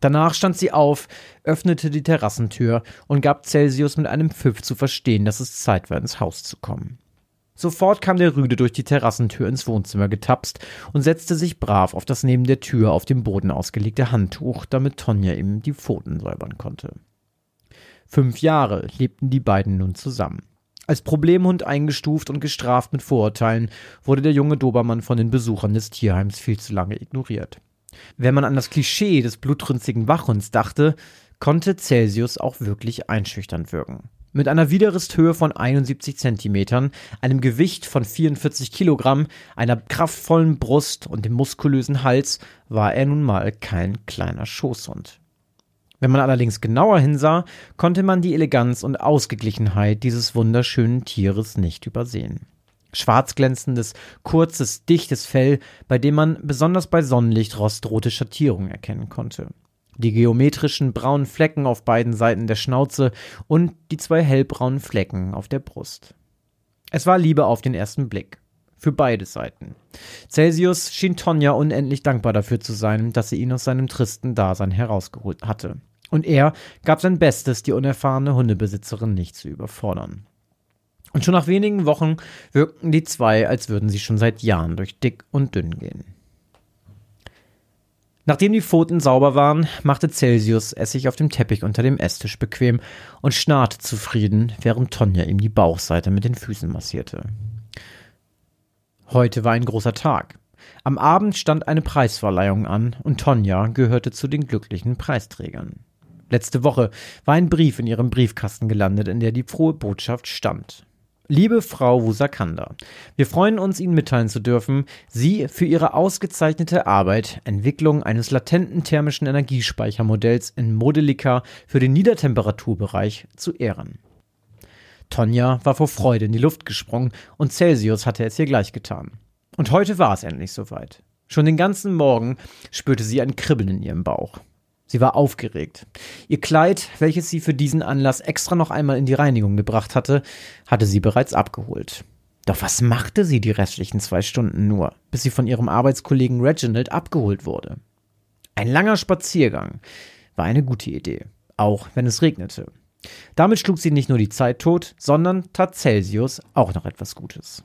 Danach stand sie auf, öffnete die Terrassentür und gab Celsius mit einem Pfiff zu verstehen, dass es Zeit war, ins Haus zu kommen. Sofort kam der Rüde durch die Terrassentür ins Wohnzimmer getapst und setzte sich brav auf das neben der Tür auf dem Boden ausgelegte Handtuch, damit Tonja ihm die Pfoten säubern konnte. Fünf Jahre lebten die beiden nun zusammen. Als Problemhund eingestuft und gestraft mit Vorurteilen, wurde der junge Dobermann von den Besuchern des Tierheims viel zu lange ignoriert. Wenn man an das Klischee des blutrünstigen Wachhunds dachte, konnte Celsius auch wirklich einschüchternd wirken. Mit einer Widerristhöhe von 71 Zentimetern, einem Gewicht von 44 Kilogramm, einer kraftvollen Brust und dem muskulösen Hals war er nun mal kein kleiner Schoßhund. Wenn man allerdings genauer hinsah, konnte man die Eleganz und Ausgeglichenheit dieses wunderschönen Tieres nicht übersehen. Schwarz glänzendes, kurzes, dichtes Fell, bei dem man besonders bei Sonnenlicht rostrote Schattierungen erkennen konnte. Die geometrischen braunen Flecken auf beiden Seiten der Schnauze und die zwei hellbraunen Flecken auf der Brust. Es war Liebe auf den ersten Blick. Für beide Seiten. Celsius schien Tonja unendlich dankbar dafür zu sein, dass sie ihn aus seinem tristen Dasein herausgeholt hatte. Und er gab sein Bestes, die unerfahrene Hundebesitzerin nicht zu überfordern. Und schon nach wenigen Wochen wirkten die zwei, als würden sie schon seit Jahren durch dick und dünn gehen. Nachdem die Pfoten sauber waren, machte Celsius es sich auf dem Teppich unter dem Esstisch bequem und schnarrte zufrieden, während Tonja ihm die Bauchseite mit den Füßen massierte. Heute war ein großer Tag. Am Abend stand eine Preisverleihung an und Tonja gehörte zu den glücklichen Preisträgern. Letzte Woche war ein Brief in ihrem Briefkasten gelandet, in der die frohe Botschaft stand. Liebe Frau Wusakanda, wir freuen uns, Ihnen mitteilen zu dürfen, Sie für Ihre ausgezeichnete Arbeit, Entwicklung eines latenten thermischen Energiespeichermodells in Modelica für den Niedertemperaturbereich zu ehren. Tonja war vor Freude in die Luft gesprungen und Celsius hatte es ihr gleich getan. Und heute war es endlich soweit. Schon den ganzen Morgen spürte sie ein Kribbeln in ihrem Bauch. Sie war aufgeregt. Ihr Kleid, welches sie für diesen Anlass extra noch einmal in die Reinigung gebracht hatte, hatte sie bereits abgeholt. Doch was machte sie die restlichen zwei Stunden nur, bis sie von ihrem Arbeitskollegen Reginald abgeholt wurde? Ein langer Spaziergang war eine gute Idee, auch wenn es regnete. Damit schlug sie nicht nur die Zeit tot, sondern tat Celsius auch noch etwas Gutes.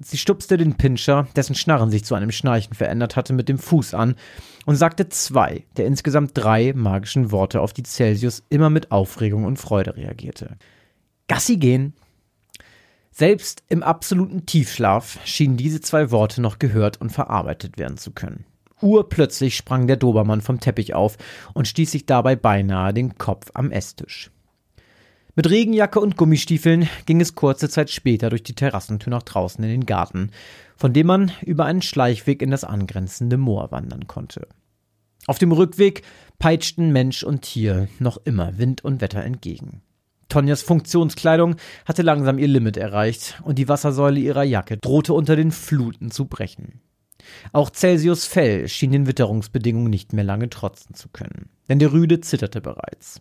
Sie stupste den Pinscher, dessen Schnarren sich zu einem Schnarchen verändert hatte, mit dem Fuß an und sagte zwei der insgesamt drei magischen Worte, auf die Celsius immer mit Aufregung und Freude reagierte. Gassi gehen. Selbst im absoluten Tiefschlaf schienen diese zwei Worte noch gehört und verarbeitet werden zu können. Urplötzlich sprang der Dobermann vom Teppich auf und stieß sich dabei beinahe den Kopf am Esstisch. Mit Regenjacke und Gummistiefeln ging es kurze Zeit später durch die Terrassentür nach draußen in den Garten, von dem man über einen Schleichweg in das angrenzende Moor wandern konnte. Auf dem Rückweg peitschten Mensch und Tier noch immer Wind und Wetter entgegen. Tonjas Funktionskleidung hatte langsam ihr Limit erreicht und die Wassersäule ihrer Jacke drohte unter den Fluten zu brechen. Auch Celsius Fell schien den Witterungsbedingungen nicht mehr lange trotzen zu können, denn der Rüde zitterte bereits.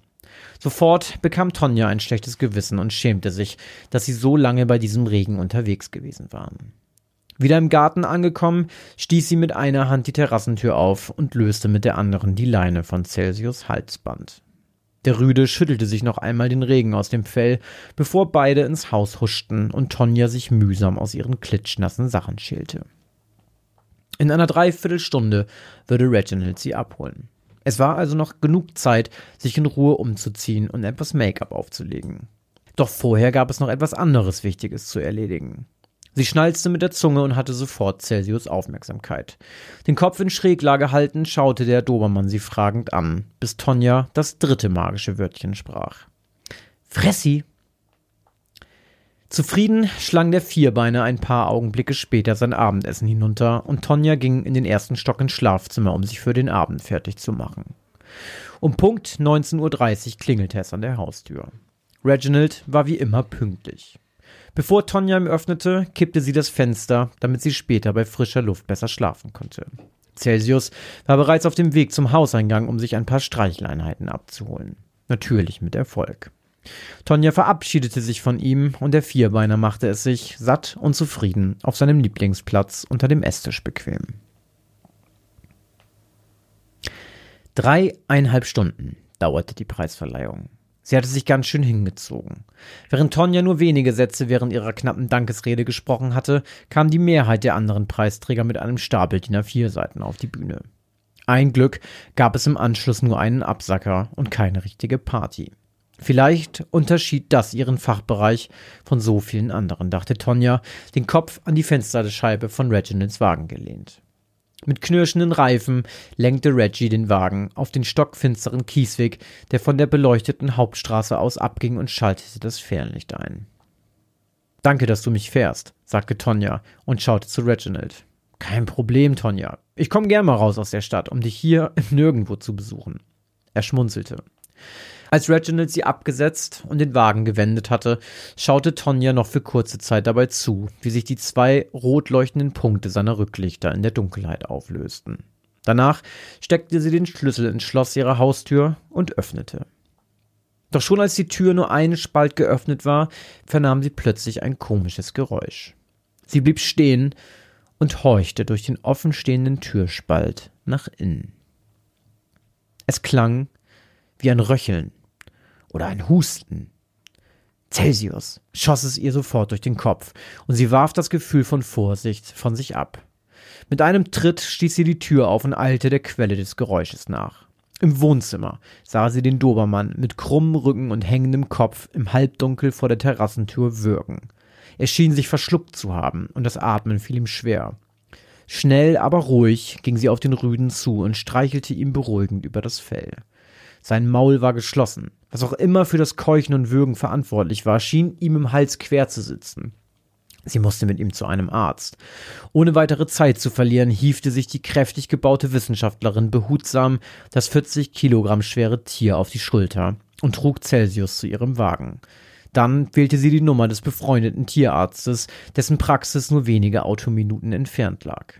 Sofort bekam Tonja ein schlechtes Gewissen und schämte sich, dass sie so lange bei diesem Regen unterwegs gewesen waren. Wieder im Garten angekommen, stieß sie mit einer Hand die Terrassentür auf und löste mit der anderen die Leine von Celsius Halsband. Der Rüde schüttelte sich noch einmal den Regen aus dem Fell, bevor beide ins Haus huschten und Tonja sich mühsam aus ihren klitschnassen Sachen schälte. In einer Dreiviertelstunde würde Reginald sie abholen. Es war also noch genug Zeit, sich in Ruhe umzuziehen und etwas Make-up aufzulegen. Doch vorher gab es noch etwas anderes Wichtiges zu erledigen. Sie schnalzte mit der Zunge und hatte sofort Celsius Aufmerksamkeit. Den Kopf in Schräglage haltend schaute der Dobermann sie fragend an, bis Tonja das dritte magische Wörtchen sprach. Fressi! Zufrieden schlang der Vierbeiner ein paar Augenblicke später sein Abendessen hinunter und Tonja ging in den ersten Stock ins Schlafzimmer, um sich für den Abend fertig zu machen. Um Punkt 19.30 Uhr klingelte es an der Haustür. Reginald war wie immer pünktlich. Bevor Tonja ihm öffnete, kippte sie das Fenster, damit sie später bei frischer Luft besser schlafen konnte. Celsius war bereits auf dem Weg zum Hauseingang, um sich ein paar Streicheleinheiten abzuholen. Natürlich mit Erfolg. Tonja verabschiedete sich von ihm und der Vierbeiner machte es sich, satt und zufrieden, auf seinem Lieblingsplatz unter dem Esstisch bequem. Dreieinhalb Stunden dauerte die Preisverleihung. Sie hatte sich ganz schön hingezogen. Während Tonja nur wenige Sätze während ihrer knappen Dankesrede gesprochen hatte, kam die Mehrheit der anderen Preisträger mit einem Stapel DIN A4-Seiten auf die Bühne. Ein Glück gab es im Anschluss nur einen Absacker und keine richtige Party. Vielleicht unterschied das ihren Fachbereich von so vielen anderen, dachte Tonja, den Kopf an die Fensterscheibe von Reginalds Wagen gelehnt. Mit knirschenden Reifen lenkte Reggie den Wagen auf den stockfinsteren Kiesweg, der von der beleuchteten Hauptstraße aus abging und schaltete das Fernlicht ein. Danke, dass du mich fährst, sagte Tonja und schaute zu Reginald. Kein Problem, Tonja. Ich komme gern mal raus aus der Stadt, um dich hier nirgendwo zu besuchen. Er schmunzelte. Als Reginald sie abgesetzt und den Wagen gewendet hatte, schaute Tonja noch für kurze Zeit dabei zu, wie sich die zwei rot leuchtenden Punkte seiner Rücklichter in der Dunkelheit auflösten. Danach steckte sie den Schlüssel ins Schloss ihrer Haustür und öffnete. Doch schon als die Tür nur einen Spalt geöffnet war, vernahm sie plötzlich ein komisches Geräusch. Sie blieb stehen und horchte durch den offenstehenden Türspalt nach innen. Es klang wie ein Röcheln oder ein Husten. Celsius schoss es ihr sofort durch den Kopf, und sie warf das Gefühl von Vorsicht von sich ab. Mit einem Tritt stieß sie die Tür auf und eilte der Quelle des Geräusches nach. Im Wohnzimmer sah sie den Dobermann mit krummem Rücken und hängendem Kopf im Halbdunkel vor der Terrassentür würgen. Er schien sich verschluckt zu haben, und das Atmen fiel ihm schwer. Schnell, aber ruhig ging sie auf den Rüden zu und streichelte ihm beruhigend über das Fell. Sein Maul war geschlossen. Was auch immer für das Keuchen und Würgen verantwortlich war, schien ihm im Hals quer zu sitzen. Sie musste mit ihm zu einem Arzt. Ohne weitere Zeit zu verlieren, hiefte sich die kräftig gebaute Wissenschaftlerin behutsam das 40 Kilogramm schwere Tier auf die Schulter und trug Celsius zu ihrem Wagen. Dann wählte sie die Nummer des befreundeten Tierarztes, dessen Praxis nur wenige Autominuten entfernt lag.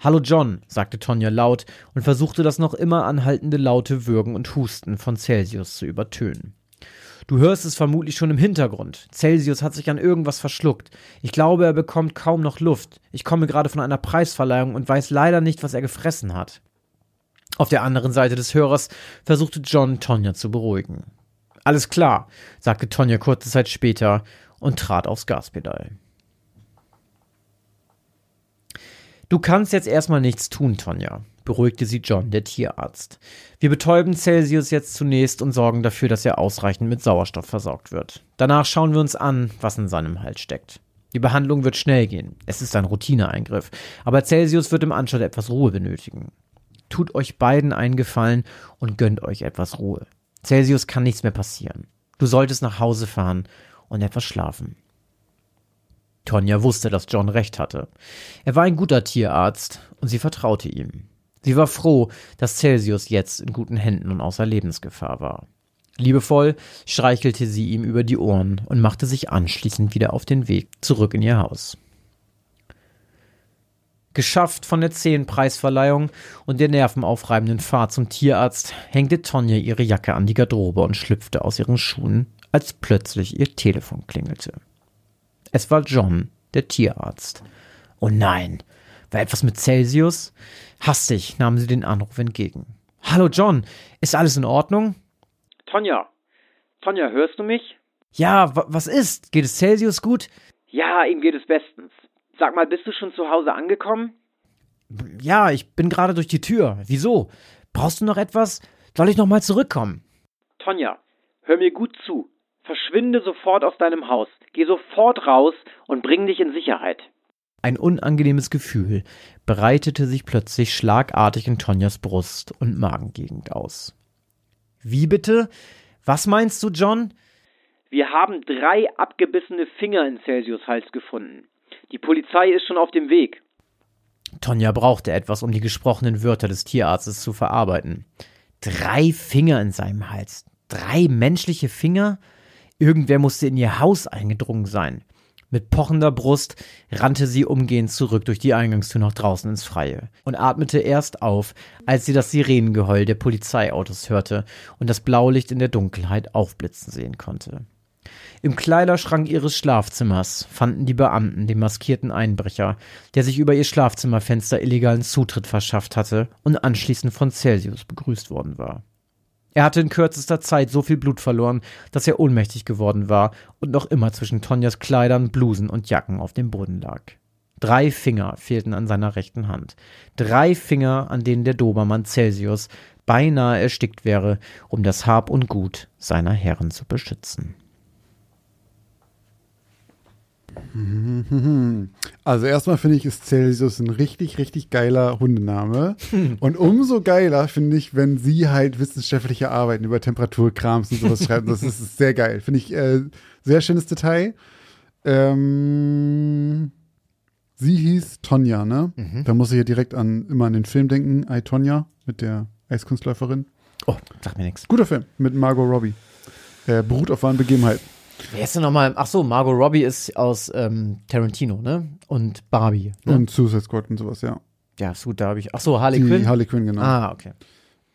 Hallo John, sagte Tonja laut und versuchte das noch immer anhaltende laute Würgen und Husten von Celsius zu übertönen. Du hörst es vermutlich schon im Hintergrund. Celsius hat sich an irgendwas verschluckt. Ich glaube, er bekommt kaum noch Luft. Ich komme gerade von einer Preisverleihung und weiß leider nicht, was er gefressen hat. Auf der anderen Seite des Hörers versuchte John Tonja zu beruhigen. Alles klar, sagte Tonja kurze Zeit später und trat aufs Gaspedal. Du kannst jetzt erstmal nichts tun, Tonja, beruhigte sie John, der Tierarzt. Wir betäuben Celsius jetzt zunächst und sorgen dafür, dass er ausreichend mit Sauerstoff versorgt wird. Danach schauen wir uns an, was in seinem Hals steckt. Die Behandlung wird schnell gehen. Es ist ein Routineeingriff. Aber Celsius wird im Anschluss etwas Ruhe benötigen. Tut euch beiden einen Gefallen und gönnt euch etwas Ruhe. Celsius kann nichts mehr passieren. Du solltest nach Hause fahren und etwas schlafen. Tonja wusste, dass John recht hatte. Er war ein guter Tierarzt und sie vertraute ihm. Sie war froh, dass Celsius jetzt in guten Händen und außer Lebensgefahr war. Liebevoll streichelte sie ihm über die Ohren und machte sich anschließend wieder auf den Weg zurück in ihr Haus. Geschafft von der zähen Preisverleihung und der nervenaufreibenden Fahrt zum Tierarzt, hängte Tonja ihre Jacke an die Garderobe und schlüpfte aus ihren Schuhen, als plötzlich ihr Telefon klingelte. Es war John, der Tierarzt. Oh nein, war etwas mit Celsius? Hastig nahm sie den Anruf entgegen. Hallo John, ist alles in Ordnung? Tonja, Tonja, hörst du mich? Ja, was ist? Geht es Celsius gut? Ja, ihm geht es bestens. Sag mal, bist du schon zu Hause angekommen? Ja, ich bin gerade durch die Tür. Wieso? Brauchst du noch etwas? Soll ich noch mal zurückkommen? Tonja, hör mir gut zu. Verschwinde sofort aus deinem Haus. Geh sofort raus und bring dich in Sicherheit. Ein unangenehmes Gefühl breitete sich plötzlich schlagartig in Tonjas Brust und Magengegend aus. Wie bitte? Was meinst du, John? Wir haben drei abgebissene Finger in Celsius Hals gefunden. Die Polizei ist schon auf dem Weg. Tonja brauchte etwas, um die gesprochenen Wörter des Tierarztes zu verarbeiten. Drei Finger in seinem Hals. Drei menschliche Finger? Irgendwer musste in ihr Haus eingedrungen sein. Mit pochender Brust rannte sie umgehend zurück durch die Eingangstür nach draußen ins Freie und atmete erst auf, als sie das Sirenengeheul der Polizeiautos hörte und das Blaulicht in der Dunkelheit aufblitzen sehen konnte. Im Kleiderschrank ihres Schlafzimmers fanden die Beamten den maskierten Einbrecher, der sich über ihr Schlafzimmerfenster illegalen Zutritt verschafft hatte und anschließend von Celsius begrüßt worden war. Er hatte in kürzester Zeit so viel Blut verloren, dass er ohnmächtig geworden war und noch immer zwischen Tonjas Kleidern, Blusen und Jacken auf dem Boden lag. Drei Finger fehlten an seiner rechten Hand. Drei Finger, an denen der Dobermann Celsius beinahe erstickt wäre, um das Hab und Gut seiner Herren zu beschützen. Also erstmal finde ich, ist Celsius ein richtig, richtig geiler Hundename. Und umso geiler finde ich, wenn sie halt wissenschaftliche Arbeiten über Temperaturkrams und sowas schreiben. Das ist sehr geil. Finde ich äh, sehr schönes Detail. Ähm, sie hieß Tonja, ne? Mhm. Da muss ich ja direkt an immer an den Film denken, I, Tonja, mit der Eiskunstläuferin. Oh, sag mir nichts. Guter Film mit Margot Robbie. Äh, beruht auf wahren Begebenheiten. Wer ist denn nochmal? Ach so, Margot Robbie ist aus ähm, Tarantino, ne? Und Barbie. Ne? Und Suicide Squad und sowas, ja. ja, ist gut, da habe ich. Ach so, Harley Die Quinn. Harley Quinn, genau. Ah, okay.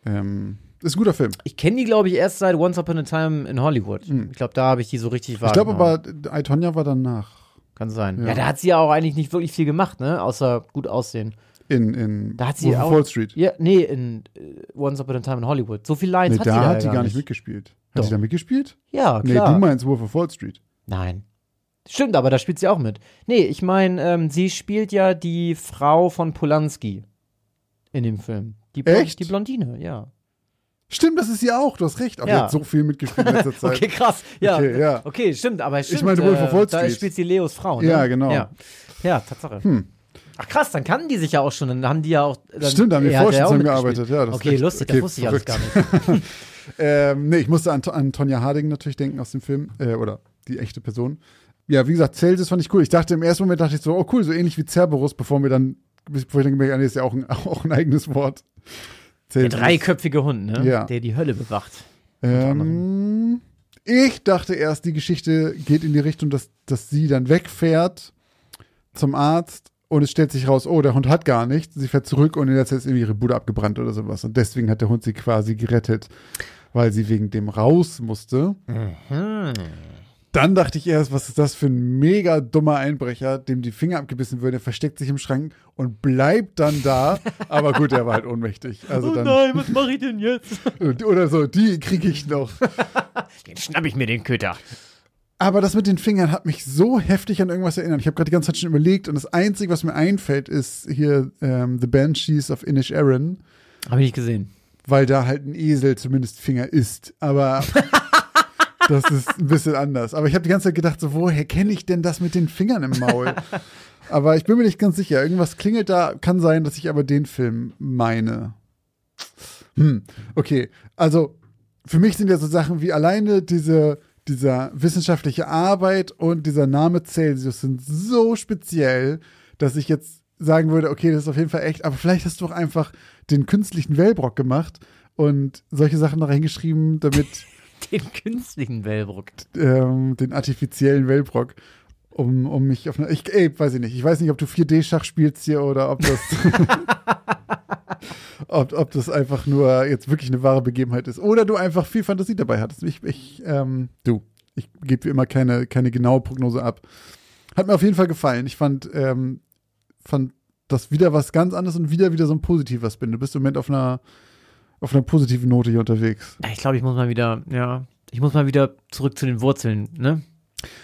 Ähm, ist ein guter Film. Ich kenne die, glaube ich, erst seit Once Upon a Time in Hollywood. Ich glaube, da habe ich die so richtig Ich glaube wahrgenommen. aber, I, war danach. Kann sein. Ja. Ja. da hat sie ja auch eigentlich nicht wirklich viel gemacht, ne? Außer gut aussehen. In, in Da hat sie Wolf auch- Wall Street. Ja, nee, in äh, Once Upon a Time in Hollywood. So viel Lines Nee, hat da sie da hat sie gar nicht mitgespielt. Hat Doch. sie da mitgespielt? Ja, Nee, klar. du meinst Wolf of Wall Street. Nein. Stimmt, aber da spielt sie auch mit. Nee, ich meine, ähm, sie spielt ja die Frau von Polanski in dem Film. Die, Blon- Echt? Die Blondine, ja. Stimmt, das ist sie auch. Du hast recht. Aber Ja. die hat so viel mitgespielt in letzter Zeit. Okay, krass. Ja. Okay, Okay, ja. stimmt, aber stimmt. meine, Wolf of Wall Da Street. spielt sie Leos Frau, ne? Ja, genau. Ja, ja Tatsache. Hm. Ach krass, dann kannten die sich ja auch schon. Dann haben die ja auch. Dann, Stimmt, da haben wir er hat vorher ja auch zusammengearbeitet. mitgespielt. Ja, das ist okay, echt- lustig, okay, das wusste ich alles gar verrückt. nicht. Ähm, nee, ich musste an, an Tonja Harding natürlich denken aus dem Film. Äh, oder die echte Person. Ja, wie gesagt, Celsius fand ich cool. Ich dachte im ersten Moment dachte ich so, oh cool, so ähnlich wie Cerberus, bevor mir dann, bevor ich dann gemerkt habe, ist ja auch ein, auch ein eigenes Wort. Der Celsius. dreiköpfige Hund, ne? Ja. Der die Hölle bewacht. Ähm, Ich dachte erst, die Geschichte geht in die Richtung, dass, dass sie dann wegfährt zum Arzt und es stellt sich raus, oh, der Hund hat gar nichts. Sie fährt zurück und in der Zeit ist irgendwie ihre Bude abgebrannt oder sowas. Und deswegen hat der Hund sie quasi gerettet, weil sie wegen dem raus musste. Dann dachte ich erst, was ist das für ein mega dummer Einbrecher, dem die Finger abgebissen würde, versteckt sich im Schrank und bleibt dann da. Aber gut, er war halt ohnmächtig. Also dann, Oh was mache ich denn jetzt? oder so, die kriege ich noch. Jetzt schnapp ich mir den Köter. Aber das mit den Fingern hat mich so heftig an irgendwas erinnert. Ich habe gerade die ganze Zeit schon überlegt und das Einzige, was mir einfällt, ist hier ähm, The Banshees of Inish Aaron, Habe ich nicht gesehen. Weil da halt ein Esel zumindest Finger ist. Aber das ist ein bisschen anders. Aber ich habe die ganze Zeit gedacht, so, woher kenne ich denn das mit den Fingern im Maul? aber ich bin mir nicht ganz sicher. Irgendwas klingelt da. Kann sein, dass ich aber den Film meine. Hm, okay. Also für mich sind ja so Sachen wie alleine diese, dieser wissenschaftliche Arbeit und dieser Name Celsius sind so speziell, dass ich jetzt sagen würde, okay, das ist auf jeden Fall echt, aber vielleicht hast du auch einfach den künstlichen Wellbrock gemacht und solche Sachen da reingeschrieben, damit Den künstlichen Wellbrock. ähm, den artifiziellen Wellbrock, um, um mich auf eine, ich, ey, weiß ich nicht, ich weiß nicht, ob du 4D-Schach spielst hier oder ob das ob, ob das einfach nur jetzt wirklich eine wahre Begebenheit ist oder du einfach viel Fantasie dabei hattest. Ich, ich ähm, du, ich gebe wie immer keine, keine genaue Prognose ab. Hat mir auf jeden Fall gefallen. Ich fand, ähm, fand das wieder was ganz anderes und wieder wieder so ein positiver Spin. Du bist im Moment auf einer, auf einer positiven Note hier unterwegs. Ich glaube, ich muss mal wieder, ja, ich muss mal wieder zurück zu den Wurzeln, ne?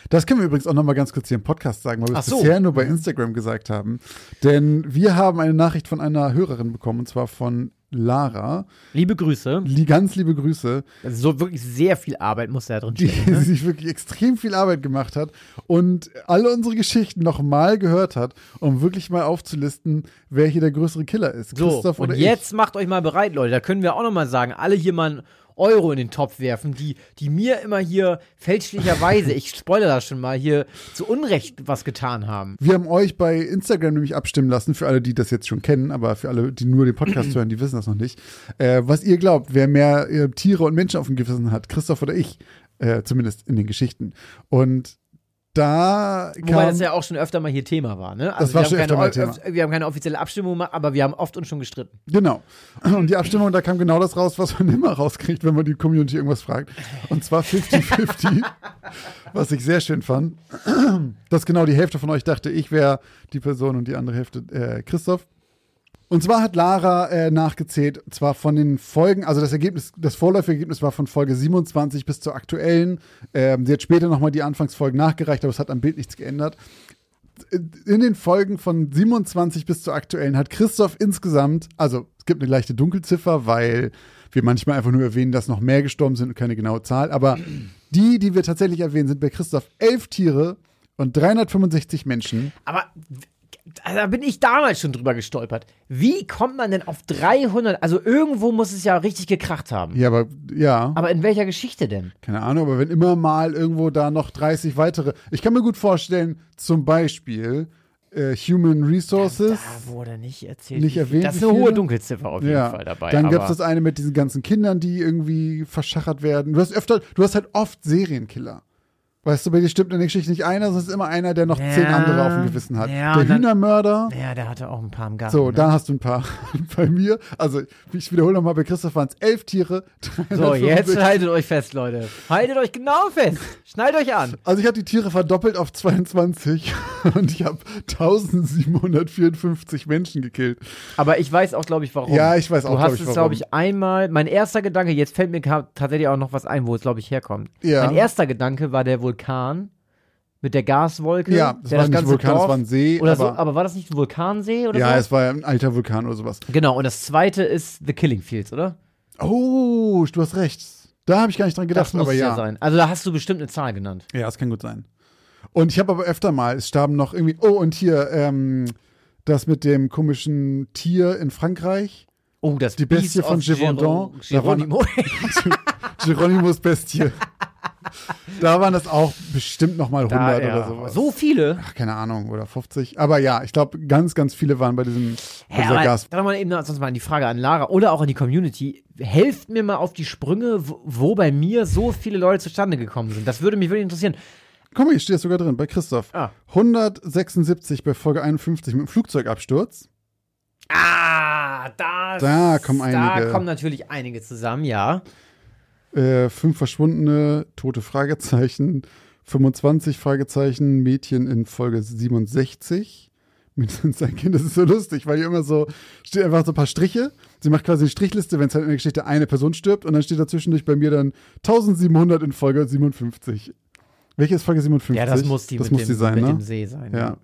Das können wir übrigens auch noch mal ganz kurz hier im Podcast sagen, weil wir es so. bisher nur bei Instagram gesagt haben. Denn wir haben eine Nachricht von einer Hörerin bekommen, und zwar von Lara. Liebe Grüße. Li ganz liebe Grüße, Also so wirklich sehr viel Arbeit muss da drin die stehen. Ne? sich wirklich extrem viel Arbeit gemacht hat und alle unsere Geschichten noch mal gehört hat, um wirklich mal aufzulisten, wer hier der größere Killer ist. So, Christoph und jetzt macht euch mal bereit, Leute. Da können wir auch noch mal sagen, alle hier mal Euro in den Topf werfen, die, die mir immer hier fälschlicherweise, ich spoilere das schon mal, hier zu Unrecht was getan haben. Wir haben euch bei Instagram nämlich abstimmen lassen, für alle, die das jetzt schon kennen, aber für alle, die nur den Podcast hören, die wissen das noch nicht. Äh, was ihr glaubt, wer mehr äh, Tiere und Menschen auf dem Gewissen hat, Christoph oder ich, äh, zumindest in den Geschichten. Und da Wobei kam, das ja auch schon öfter mal hier Thema war, ne? Also war wir, schon haben öfter mal keine, Thema. wir haben keine offizielle Abstimmung gemacht, aber wir haben oft uns schon gestritten. Genau. Und die Abstimmung, da kam genau das raus, was man immer rauskriegt, wenn man die Community irgendwas fragt. Und zwar 50-50, was ich sehr schön fand. Dass genau die Hälfte von euch dachte, ich wäre die Person und die andere Hälfte äh, Christoph. Und zwar hat Lara äh, nachgezählt, zwar von den Folgen, also das Ergebnis, das Vorläufergebnis war von Folge 27 bis zur aktuellen. Ähm, sie hat später nochmal die Anfangsfolgen nachgereicht, aber es hat am Bild nichts geändert. In den Folgen von 27 bis zur aktuellen hat Christoph insgesamt, also es gibt eine leichte Dunkelziffer, weil wir manchmal einfach nur erwähnen, dass noch mehr gestorben sind und keine genaue Zahl, aber die, die wir tatsächlich erwähnen, sind bei Christoph elf Tiere und 365 Menschen. Aber da bin ich damals schon drüber gestolpert. Wie kommt man denn auf 300? Also irgendwo muss es ja richtig gekracht haben. Ja, aber ja. Aber in welcher Geschichte denn? Keine Ahnung, aber wenn immer mal irgendwo da noch 30 weitere. Ich kann mir gut vorstellen, zum Beispiel äh, Human Resources. Da wurde nicht erzählt. Nicht erwähnt, Das ist eine hohe viele? Dunkelziffer auf jeden ja. Fall dabei. Dann gab es das eine mit diesen ganzen Kindern, die irgendwie verschachert werden. Du hast öfter, du hast halt oft Serienkiller. Weißt du, bei dir stimmt in der Geschichte nicht einer, sondern es ist immer einer, der noch Ja. zehn andere auf dem Gewissen hat. Ja, der Hühnermörder. Ja, der hatte auch ein paar im Garten. So, ne? da hast du ein paar. Bei mir, also ich wiederhole nochmal, bei Christoph waren es elf Tiere. So, jetzt 365. haltet euch fest, Leute. Haltet euch genau fest. Schnallt euch an. Also ich habe die Tiere verdoppelt auf 22 und ich habe 1754 Menschen gekillt. Aber ich weiß auch, glaube ich, warum. Ja, ich weiß auch, Du glaub hast ich, es, warum. glaube ich, einmal. Mein erster Gedanke, jetzt fällt mir tatsächlich auch noch was ein, wo es, glaube ich, herkommt. Ja. Mein erster Gedanke war der Vulkan mit der Gaswolke. Ja, das der war nicht Vulkan, das Dorf- war ein See, Oder so, aber- aber war das nicht ein Vulkansee oder Ja, so? es war ja ein alter Vulkan oder sowas. Genau, und das zweite ist The Killing Fields, oder? Oh, du hast recht. Da habe ich gar nicht dran gedacht, das muss aber ja. ja. sein. Also da hast du bestimmt eine Zahl genannt. Ja, das kann gut sein. Und ich habe aber öfter mal, es starben noch irgendwie, oh, und hier, ähm, das mit dem komischen Tier in Frankreich. Oh, das Die Bestie Beast von of Gévaudan. Gero- Geronimo. Geronimus Bestie. da waren das auch bestimmt noch mal 100 Da, ja. oder sowas. So viele? Ach, keine Ahnung, oder 50. Aber ja, ich glaube, ganz, ganz viele waren bei diesem bei Ja, Gas. sag mal eben sonst mal die Frage an Lara oder auch an die Community. Helft mir mal auf die Sprünge, wo, wo bei mir so viele Leute zustande gekommen sind. Das würde mich wirklich interessieren. Komm hier steht sogar drin, bei Christoph. Ah. 176 bei Folge 51 mit dem Flugzeugabsturz. Ah, das, Da kommen Da einige. kommen natürlich einige zusammen, ja. Äh, fünf verschwundene, tote Fragezeichen, 25 Fragezeichen, Mädchen in Folge 67. Mindestens ein Kind, das ist so lustig, weil hier immer so, steht einfach so ein paar Striche. Sie macht quasi eine Strichliste, wenn es halt in der Geschichte eine Person stirbt und dann steht dazwischendurch bei mir dann 1700 in Folge 57. Welche ist Folge 57? Ja, das muss die, das mit, muss dem, die sein, mit ne? dem See sein. Ja.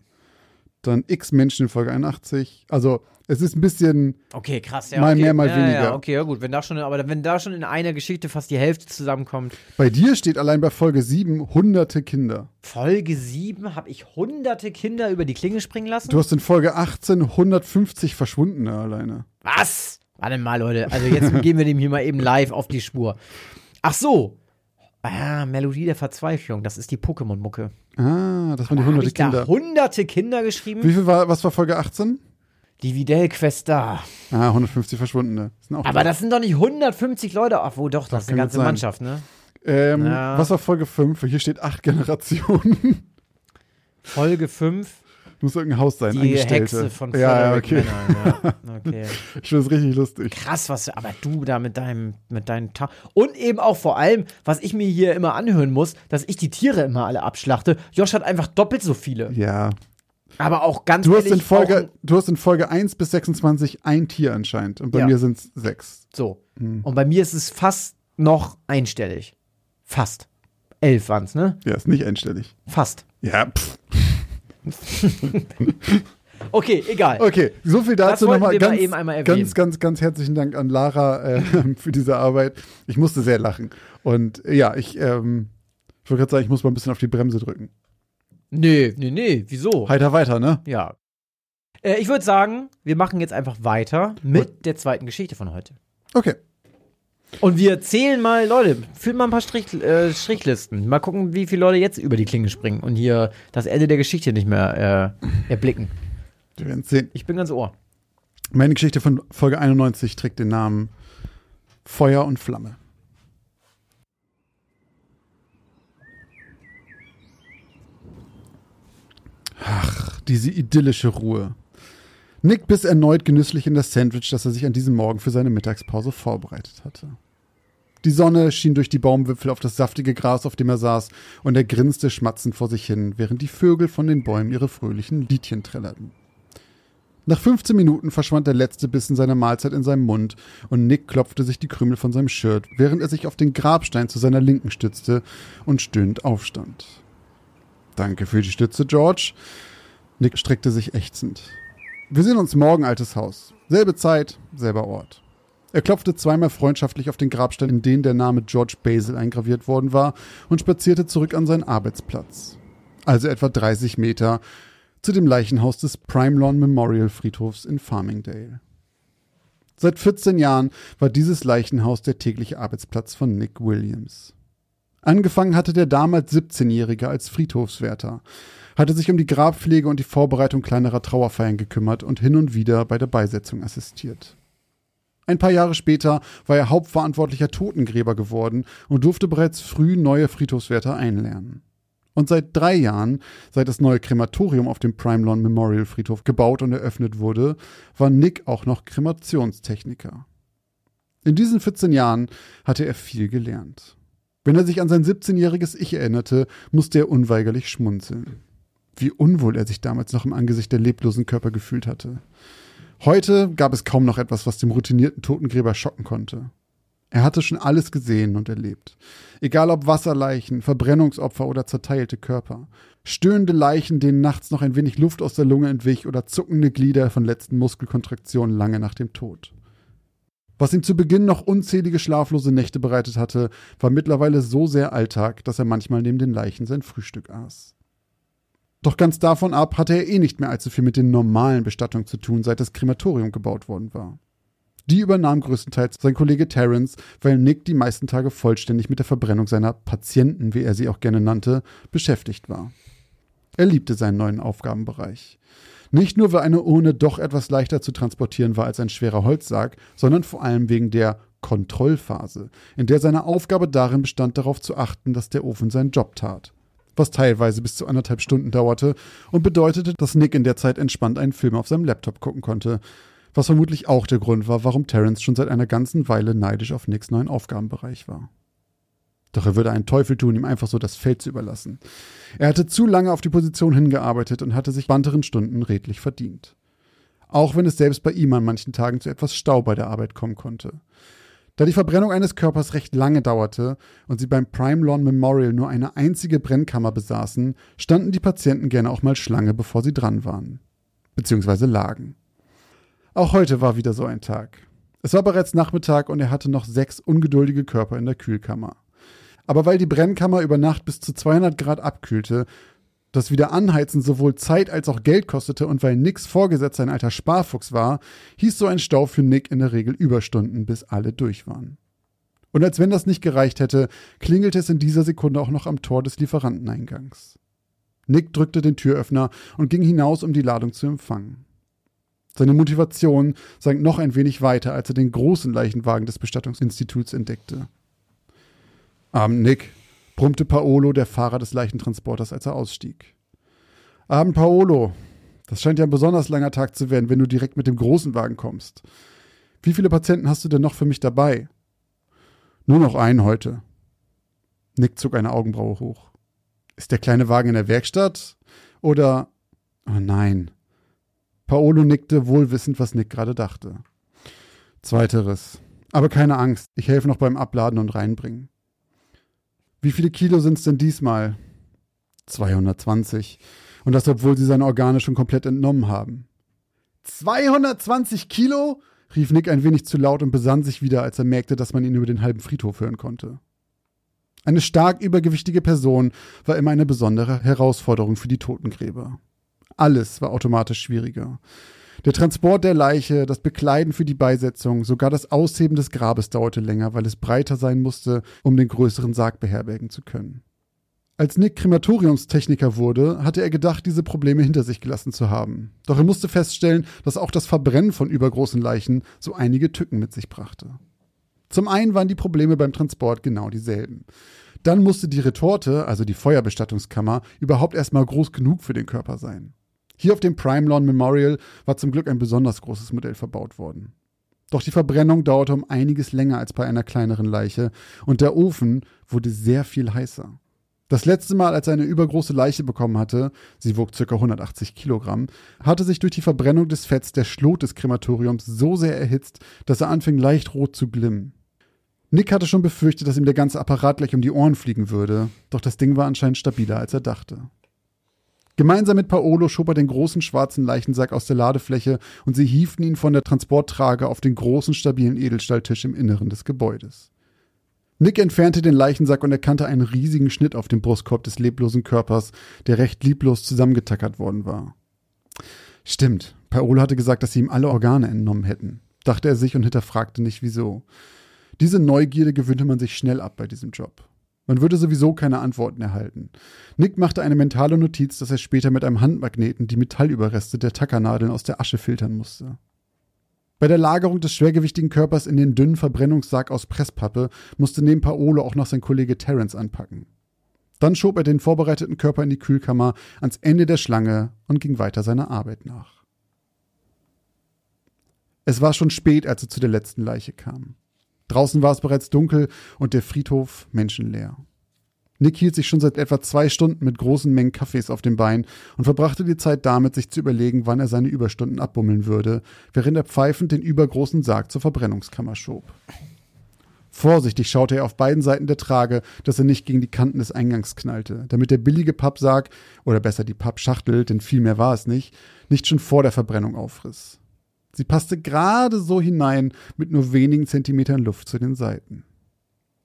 Dann x Menschen in Folge 81. Also, es ist ein bisschen, Okay, krass. Ja, Mal okay. mehr, mal ja, weniger. Ja, okay, ja gut. Wenn da schon, aber wenn da schon in einer Geschichte fast die Hälfte zusammenkommt. bei dir steht allein bei Folge 7 hunderte Kinder. Folge 7 habe ich hunderte Kinder über die Klinge springen lassen. Du hast in Folge 18 150 Verschwundene alleine. Was? Warte mal, Leute. Also jetzt gehen wir dem hier mal eben live auf die Spur. Ach so. Ah, Melodie der Verzweiflung. Das ist die Pokémon-Mucke. Ah, das waren die hunderte ich da Kinder. hunderte Kinder geschrieben? Wie viel war, was war Folge 18? Die Videl-Quest da. Ah, 150 Verschwundene. Aber das sind doch nicht 150 Leute. Ach, wo doch, das ist kann eine ganze sein. Mannschaft, ne? ähm, Ja. Was war Folge 5? Hier steht acht Generationen. Folge 5, Muss irgendein Haus sein, die Angestellte. Hexe von ja, ja, okay. Männern. Ja. Okay. Ich finde das richtig lustig. Krass, was, aber du da mit deinem, mit deinen Ta Und eben auch vor allem, was ich mir hier immer anhören muss, dass ich die Tiere immer alle abschlachte. Josh hat einfach doppelt so viele. Ja. Aber auch ganz Du hast, ehrlich, in Folge, du hast in Folge 1 bis 26 ein Tier anscheinend. Und bei Ja. mir sind es sechs. So. Hm. Und bei mir ist es fast noch einstellig. Fast. Elf waren's, ne? Ja, ist nicht einstellig. Fast. Ja, pff. Okay, egal. Okay, so viel dazu nochmal. Ganz, eben einmal erwähnen. ganz, ganz, ganz herzlichen Dank an Lara äh, für diese Arbeit. Ich musste sehr lachen. Und äh, ja, ich, ähm, ich wollte gerade sagen, ich muss mal ein bisschen auf die Bremse drücken. Nee, nee, nee. Wieso? Heiter weiter, ne? Ja. Äh, ich würde sagen, wir machen jetzt einfach weiter mit der zweiten Geschichte von heute. Okay. Und wir zählen mal, Leute, führen mal ein paar Strich, äh, Strichlisten. Mal gucken, wie viele Leute jetzt über die Klinge springen und hier das Ende der Geschichte nicht mehr äh, erblicken. Wir werden sehen. Ich bin ganz ohr. Meine Geschichte von Folge 91 trägt den Namen Feuer und Flamme. Ach, diese idyllische Ruhe. Nick biss erneut genüsslich in das Sandwich, das er sich an diesem Morgen für seine Mittagspause vorbereitet hatte. Die Sonne schien durch die Baumwipfel auf das saftige Gras, auf dem er saß, und er grinste schmatzend vor sich hin, während die Vögel von den Bäumen ihre fröhlichen Liedchen trillerten. Nach 15 Minuten verschwand der letzte Bissen seiner Mahlzeit in seinem Mund und Nick klopfte sich die Krümel von seinem Shirt, während er sich auf den Grabstein zu seiner Linken stützte und stöhnend aufstand. Danke für die Stütze, George. Nick streckte sich ächzend. Wir sehen uns morgen, altes Haus. Selbe Zeit, selber Ort. Er klopfte zweimal freundschaftlich auf den Grabstein, in den der Name George Basil eingraviert worden war, und spazierte zurück an seinen Arbeitsplatz. Also etwa 30 Meter zu dem Leichenhaus des Prime Lawn Memorial Friedhofs in Farmingdale. Seit 14 Jahren war dieses Leichenhaus der tägliche Arbeitsplatz von Nick Williams. Angefangen hatte der damals 17-Jährige als Friedhofswärter, hatte sich um die Grabpflege und die Vorbereitung kleinerer Trauerfeiern gekümmert und hin und wieder bei der Beisetzung assistiert. Ein paar Jahre später war er hauptverantwortlicher Totengräber geworden und durfte bereits früh neue Friedhofswärter einlernen. Und seit drei Jahren, seit das neue Krematorium auf dem Prime Memorial Friedhof gebaut und eröffnet wurde, war Nick auch noch Kremationstechniker. In diesen 14 Jahren hatte er viel gelernt. Wenn er sich an sein 17-jähriges Ich erinnerte, musste er unweigerlich schmunzeln. Wie unwohl er sich damals noch im Angesicht der leblosen Körper gefühlt hatte. Heute gab es kaum noch etwas, was dem routinierten Totengräber schocken konnte. Er hatte schon alles gesehen und erlebt. Egal ob Wasserleichen, Verbrennungsopfer oder zerteilte Körper. Stöhnende Leichen, denen nachts noch ein wenig Luft aus der Lunge entwich oder zuckende Glieder von letzten Muskelkontraktionen lange nach dem Tod. Was ihm zu Beginn noch unzählige schlaflose Nächte bereitet hatte, war mittlerweile so sehr Alltag, dass er manchmal neben den Leichen sein Frühstück aß. Doch ganz davon ab hatte er eh nicht mehr allzu viel mit den normalen Bestattungen zu tun, seit das Krematorium gebaut worden war. Die übernahm größtenteils sein Kollege Terence, weil Nick die meisten Tage vollständig mit der Verbrennung seiner Patienten, wie er sie auch gerne nannte, beschäftigt war. Er liebte seinen neuen Aufgabenbereich. Nicht nur, weil eine Urne doch etwas leichter zu transportieren war als ein schwerer Holzsarg, sondern vor allem wegen der Kontrollphase, in der seine Aufgabe darin bestand, darauf zu achten, dass der Ofen seinen Job tat. Was teilweise bis zu anderthalb Stunden dauerte und bedeutete, dass Nick in der Zeit entspannt einen Film auf seinem Laptop gucken konnte, was vermutlich auch der Grund war, warum Terence schon seit einer ganzen Weile neidisch auf Nicks neuen Aufgabenbereich war. Doch er würde einen Teufel tun, ihm einfach so das Feld zu überlassen. Er hatte zu lange auf die Position hingearbeitet und hatte sich banteren Stunden redlich verdient. Auch wenn es selbst bei ihm an manchen Tagen zu etwas Stau bei der Arbeit kommen konnte. Da die Verbrennung eines Körpers recht lange dauerte und sie beim Prime Lawn Memorial nur eine einzige Brennkammer besaßen, standen die Patienten gerne auch mal Schlange, bevor sie dran waren. Beziehungsweise lagen. Auch heute war wieder so ein Tag. Es war bereits Nachmittag und er hatte noch sechs ungeduldige Körper in der Kühlkammer. Aber weil die Brennkammer über Nacht bis zu 200 Grad abkühlte, das Wiederanheizen sowohl Zeit als auch Geld kostete und weil Nicks Vorgesetzter ein alter Sparfuchs war, hieß so ein Stau für Nick in der Regel Überstunden, bis alle durch waren. Und als wenn das nicht gereicht hätte, klingelte es in dieser Sekunde auch noch am Tor des Lieferanteneingangs. Nick drückte den Türöffner und ging hinaus, um die Ladung zu empfangen. Seine Motivation sank noch ein wenig weiter, als er den großen Leichenwagen des Bestattungsinstituts entdeckte. Abend, Nick, brummte Paolo, der Fahrer des Leichentransporters, als er ausstieg. Abend, Paolo. Das scheint ja ein besonders langer Tag zu werden, wenn du direkt mit dem großen Wagen kommst. Wie viele Patienten hast du denn noch für mich dabei? Nur noch einen heute. Nick zog eine Augenbraue hoch. Ist der kleine Wagen in der Werkstatt? Oder. Oh nein. Paolo nickte, wohlwissend, was Nick gerade dachte. Zweiteres. Aber keine Angst, ich helfe noch beim Abladen und reinbringen. Wie viele Kilo sind es denn diesmal? 220. Und das, obwohl sie seine Organe schon komplett entnommen haben. 220 Kilo? rief Nick ein wenig zu laut und besann sich wieder, als er merkte, dass man ihn über den halben Friedhof hören konnte. Eine stark übergewichtige Person war immer eine besondere Herausforderung für die Totengräber. Alles war automatisch schwieriger. Der Transport der Leiche, das Bekleiden für die Beisetzung, sogar das Ausheben des Grabes dauerte länger, weil es breiter sein musste, um den größeren Sarg beherbergen zu können. Als Nick Krematoriumstechniker wurde, hatte er gedacht, diese Probleme hinter sich gelassen zu haben. Doch er musste feststellen, dass auch das Verbrennen von übergroßen Leichen so einige Tücken mit sich brachte. Zum einen waren die Probleme beim Transport genau dieselben. Dann musste die Retorte, also die Feuerbestattungskammer, überhaupt erstmal groß genug für den Körper sein. Hier auf dem Prime Lawn Memorial war zum Glück ein besonders großes Modell verbaut worden. Doch die Verbrennung dauerte um einiges länger als bei einer kleineren Leiche und der Ofen wurde sehr viel heißer. Das letzte Mal, als er eine übergroße Leiche bekommen hatte, sie wog ca. 180 Kilogramm, hatte sich durch die Verbrennung des Fetts der Schlot des Krematoriums so sehr erhitzt, dass er anfing leicht rot zu glimmen. Nick hatte schon befürchtet, dass ihm der ganze Apparat gleich um die Ohren fliegen würde, doch das Ding war anscheinend stabiler, als er dachte. Gemeinsam mit Paolo schob er den großen schwarzen Leichensack aus der Ladefläche und sie hieften ihn von der Transporttrage auf den großen stabilen Edelstahltisch im Inneren des Gebäudes. Nick entfernte den Leichensack und erkannte einen riesigen Schnitt auf dem Brustkorb des leblosen Körpers, der recht lieblos zusammengetackert worden war. Stimmt, Paolo hatte gesagt, dass sie ihm alle Organe entnommen hätten, dachte er sich und hinterfragte nicht wieso. Diese Neugierde gewöhnte man sich schnell ab bei diesem Job. Man würde sowieso keine Antworten erhalten. Nick machte eine mentale Notiz, dass er später mit einem Handmagneten die Metallüberreste der Tackernadeln aus der Asche filtern musste. Bei der Lagerung des schwergewichtigen Körpers in den dünnen Verbrennungssack aus Presspappe musste neben Paolo auch noch sein Kollege Terence anpacken. Dann schob er den vorbereiteten Körper in die Kühlkammer ans Ende der Schlange und ging weiter seiner Arbeit nach. Es war schon spät, als er zu der letzten Leiche kam. Draußen war es bereits dunkel und der Friedhof menschenleer. Nick hielt sich schon seit etwa zwei Stunden mit großen Mengen Kaffees auf dem Bein und verbrachte die Zeit damit, sich zu überlegen, wann er seine Überstunden abbummeln würde, während er pfeifend den übergroßen Sarg zur Verbrennungskammer schob. Vorsichtig schaute er auf beiden Seiten der Trage, dass er nicht gegen die Kanten des Eingangs knallte, damit der billige Pappsarg, oder besser die Pappschachtel, denn viel mehr war es nicht, nicht schon vor der Verbrennung aufriss. Sie passte gerade so hinein mit nur wenigen Zentimetern Luft zu den Seiten.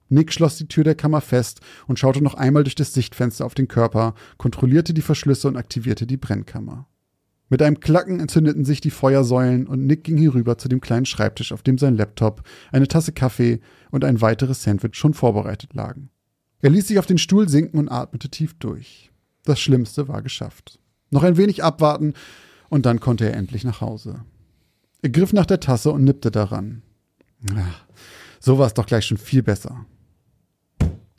Nick schloss die Tür der Kammer fest und schaute noch einmal durch das Sichtfenster auf den Körper, kontrollierte die Verschlüsse und aktivierte die Brennkammer. Mit einem Klacken entzündeten sich die Feuersäulen und Nick ging hinüber zu dem kleinen Schreibtisch, auf dem sein Laptop, eine Tasse Kaffee und ein weiteres Sandwich schon vorbereitet lagen. Er ließ sich auf den Stuhl sinken und atmete tief durch. Das Schlimmste war geschafft. Noch ein wenig abwarten und dann konnte er endlich nach Hause. Er griff nach der Tasse und nippte daran. Ach, so war es doch gleich schon viel besser.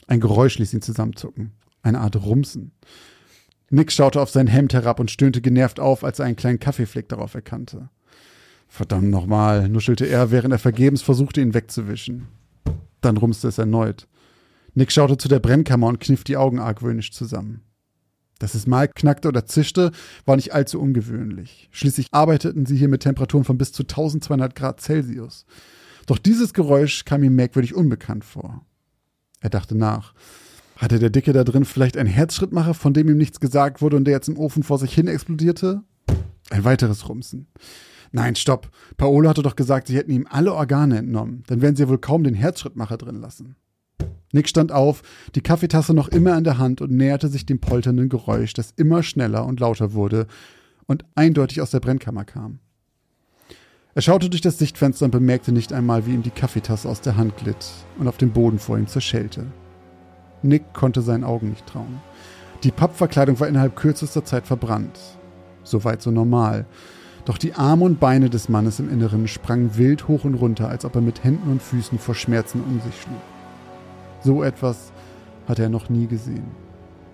Ein Geräusch ließ ihn zusammenzucken. Eine Art Rumsen. Nick schaute auf sein Hemd herab und stöhnte genervt auf, als er einen kleinen Kaffeefleck darauf erkannte. Verdammt nochmal, nuschelte er, während er vergebens versuchte, ihn wegzuwischen. Dann rumste es erneut. Nick schaute zu der Brennkammer und kniff die Augen argwöhnisch zusammen. Dass es mal knackte oder zischte, war nicht allzu ungewöhnlich. Schließlich arbeiteten sie hier mit Temperaturen von bis zu 1200 Grad Celsius. Doch dieses Geräusch kam ihm merkwürdig unbekannt vor. Er dachte nach. Hatte der Dicke da drin vielleicht einen Herzschrittmacher, von dem ihm nichts gesagt wurde und der jetzt im Ofen vor sich hin explodierte? Ein weiteres Rumsen. Nein, stopp. Paolo hatte doch gesagt, sie hätten ihm alle Organe entnommen. Dann werden sie wohl kaum den Herzschrittmacher drin lassen. Nick stand auf, die Kaffeetasse noch immer in der Hand und näherte sich dem polternden Geräusch, das immer schneller und lauter wurde und eindeutig aus der Brennkammer kam. Er schaute durch das Sichtfenster und bemerkte nicht einmal, wie ihm die Kaffeetasse aus der Hand glitt und auf dem Boden vor ihm zerschellte. Nick konnte seinen Augen nicht trauen. Die Pappverkleidung war innerhalb kürzester Zeit verbrannt. Soweit so normal. Doch die Arme und Beine des Mannes im Inneren sprangen wild hoch und runter, als ob er mit Händen und Füßen vor Schmerzen um sich schlug. So etwas hatte er noch nie gesehen.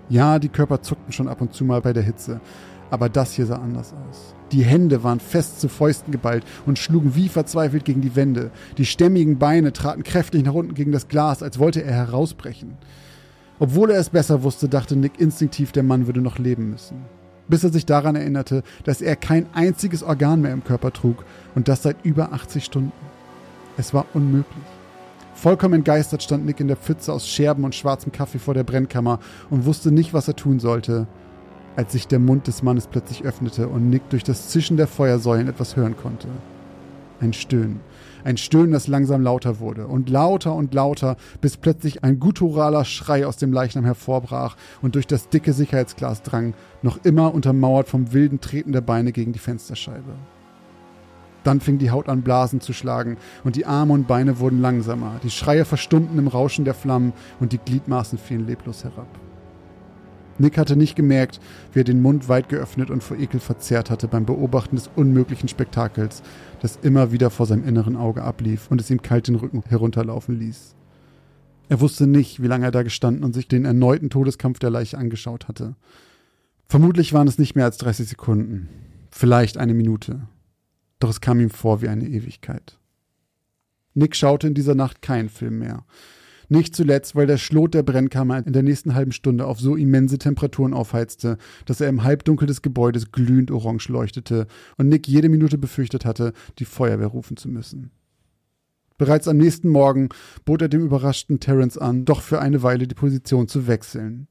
Ja, die Körper zuckten schon ab und zu mal bei der Hitze, aber das hier sah anders aus. Die Hände waren fest zu Fäusten geballt und schlugen wie verzweifelt gegen die Wände. Die stämmigen Beine traten kräftig nach unten gegen das Glas, als wollte er herausbrechen. Obwohl er es besser wusste, dachte Nick instinktiv, der Mann würde noch leben müssen. Bis er sich daran erinnerte, dass er kein einziges Organ mehr im Körper trug und das seit über 80 Stunden. Es war unmöglich. Vollkommen entgeistert stand Nick in der Pfütze aus Scherben und schwarzem Kaffee vor der Brennkammer und wusste nicht, was er tun sollte, als sich der Mund des Mannes plötzlich öffnete und Nick durch das Zischen der Feuersäulen etwas hören konnte. Ein Stöhnen. Ein Stöhnen, das langsam lauter wurde und lauter und lauter, bis plötzlich ein gutturaler Schrei aus dem Leichnam hervorbrach und durch das dicke Sicherheitsglas drang, noch immer untermauert vom wilden Treten der Beine gegen die Fensterscheibe. Dann fing die Haut an Blasen zu schlagen und die Arme und Beine wurden langsamer, die Schreie verstummten im Rauschen der Flammen und die Gliedmaßen fielen leblos herab. Nick hatte nicht gemerkt, wie er den Mund weit geöffnet und vor Ekel verzerrt hatte beim Beobachten des unmöglichen Spektakels, das immer wieder vor seinem inneren Auge ablief und es ihm kalt den Rücken herunterlaufen ließ. Er wusste nicht, wie lange er da gestanden und sich den erneuten Todeskampf der Leiche angeschaut hatte. Vermutlich waren es nicht mehr als 30 Sekunden, vielleicht eine Minute. Doch es kam ihm vor wie eine Ewigkeit. Nick schaute in dieser Nacht keinen Film mehr. Nicht zuletzt, weil der Schlot der Brennkammer in der nächsten halben Stunde auf so immense Temperaturen aufheizte, dass er im Halbdunkel des Gebäudes glühend orange leuchtete und Nick jede Minute befürchtet hatte, die Feuerwehr rufen zu müssen. Bereits am nächsten Morgen bot er dem überraschten Terence an, doch für eine Weile die Position zu wechseln.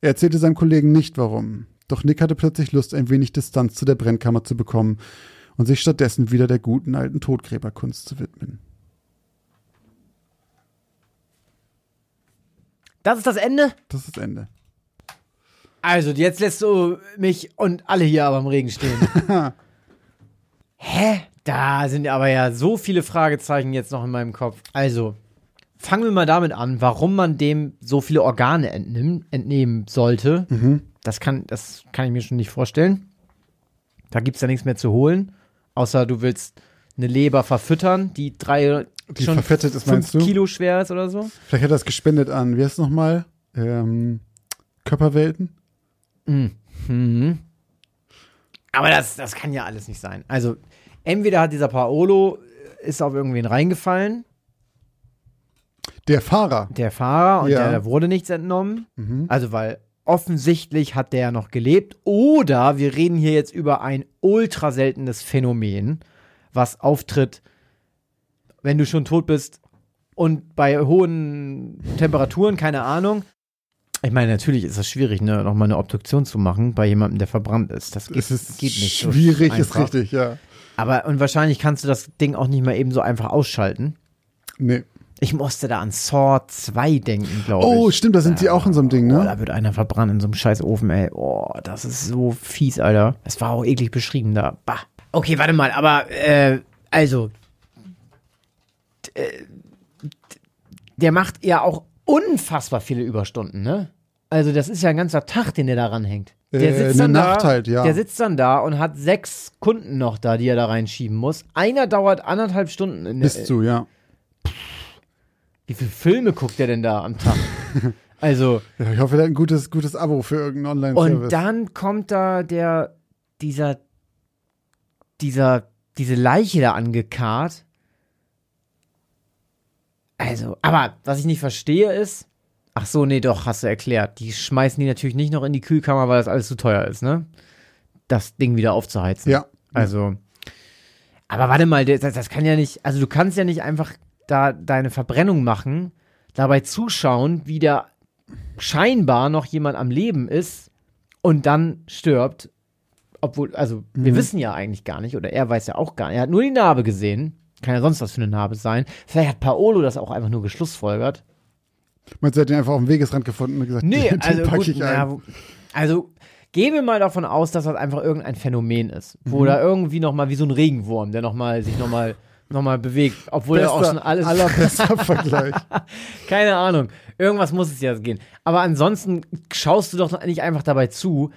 Er erzählte seinem Kollegen nicht warum, doch Nick hatte plötzlich Lust, ein wenig Distanz zu der Brennkammer zu bekommen und sich stattdessen wieder der guten alten Todgräberkunst zu widmen. Das ist das Ende? Das ist das Ende. Also, jetzt lässt du mich und alle hier aber im Regen stehen. Hä? Da sind aber ja so viele Fragezeichen jetzt noch in meinem Kopf. Also, fangen wir mal damit an, warum man dem so viele Organe entnehmen, entnehmen sollte. Mhm. Das, kann, das kann ich mir schon nicht vorstellen. Da gibt es ja nichts mehr zu holen. Außer du willst eine Leber verfüttern, die drei Die schon verfettet ist, fünf? Kilo schwer ist oder so. Vielleicht hat er es gespendet an, wie heißt es nochmal? Ähm, Körperwelten? Mhm. Aber das, das kann ja alles nicht sein. Also, entweder hat dieser Paolo äh, ist auf irgendwen reingefallen, Der Fahrer. der Fahrer, und Ja. der, da wurde nichts entnommen. Mhm. Also, weil offensichtlich hat der noch gelebt. Oder wir reden hier jetzt über ein ultra seltenes Phänomen, was auftritt, wenn du schon tot bist und bei hohen Temperaturen, keine Ahnung. Ich meine, natürlich ist es schwierig, ne, nochmal eine Obduktion zu machen bei jemandem, der verbrannt ist. Das geht, Es ist geht nicht. so schwierig, ist einfach. richtig, ja. Aber und wahrscheinlich kannst du das Ding auch nicht mal eben so einfach ausschalten. Nee. Ich musste da an Saw 2 denken, glaube ich. Oh, stimmt, da sind sie auch in so einem Ding, Oh, ne? da wird einer verbrannt in so einem scheiß Ofen, ey. Oh, das ist so fies, Alter. Das war auch eklig beschrieben da. Bah. Okay, warte mal, aber, äh, also. äh, Der macht ja auch unfassbar viele Überstunden, ne? Also, das ist ja ein ganzer Tag, den der da ranhängt. Der Äh, sitzt dann Nacht da, halt, ja. Der sitzt dann da und hat sechs Kunden noch da, die er da reinschieben muss. Einer dauert anderthalb Stunden. In Bis zu, ja. Wie viele Filme guckt der denn da am Tag? also, ja. Ich hoffe, er hat ein gutes, gutes Abo für irgendeinen Online-Service. Und dann kommt da der, dieser, dieser, diese Leiche da angekarrt. Also, aber was ich nicht verstehe ist, ach so, nee, doch, hast du erklärt. Die schmeißen die natürlich nicht noch in die Kühlkammer, weil das alles zu teuer ist, ne? Das Ding wieder aufzuheizen. Ja. Also, aber warte mal, das, das kann ja nicht, also du kannst ja nicht einfach da deine Verbrennung machen, dabei zuschauen, wie da scheinbar noch jemand am Leben ist und dann stirbt. Obwohl, also, wir wissen ja eigentlich gar nicht, oder er weiß ja auch gar nicht. Er hat nur die Narbe gesehen. Kann ja sonst was für eine Narbe sein. Vielleicht hat Paolo das auch einfach nur geschlussfolgert. Meinst du, er hat den einfach auf dem Wegesrand gefunden und gesagt, Nee, den also pack gut, ich ein. wo- also gehen wir mal davon aus, dass das einfach irgendein Phänomen ist, Mhm. wo da irgendwie noch mal wie so ein Regenwurm, der noch mal sich noch mal noch mal bewegt, obwohl er auch Bester, schon alles allerbester Vergleich. keine Ahnung, irgendwas muss es ja gehen. Aber ansonsten schaust du doch nicht einfach dabei zu,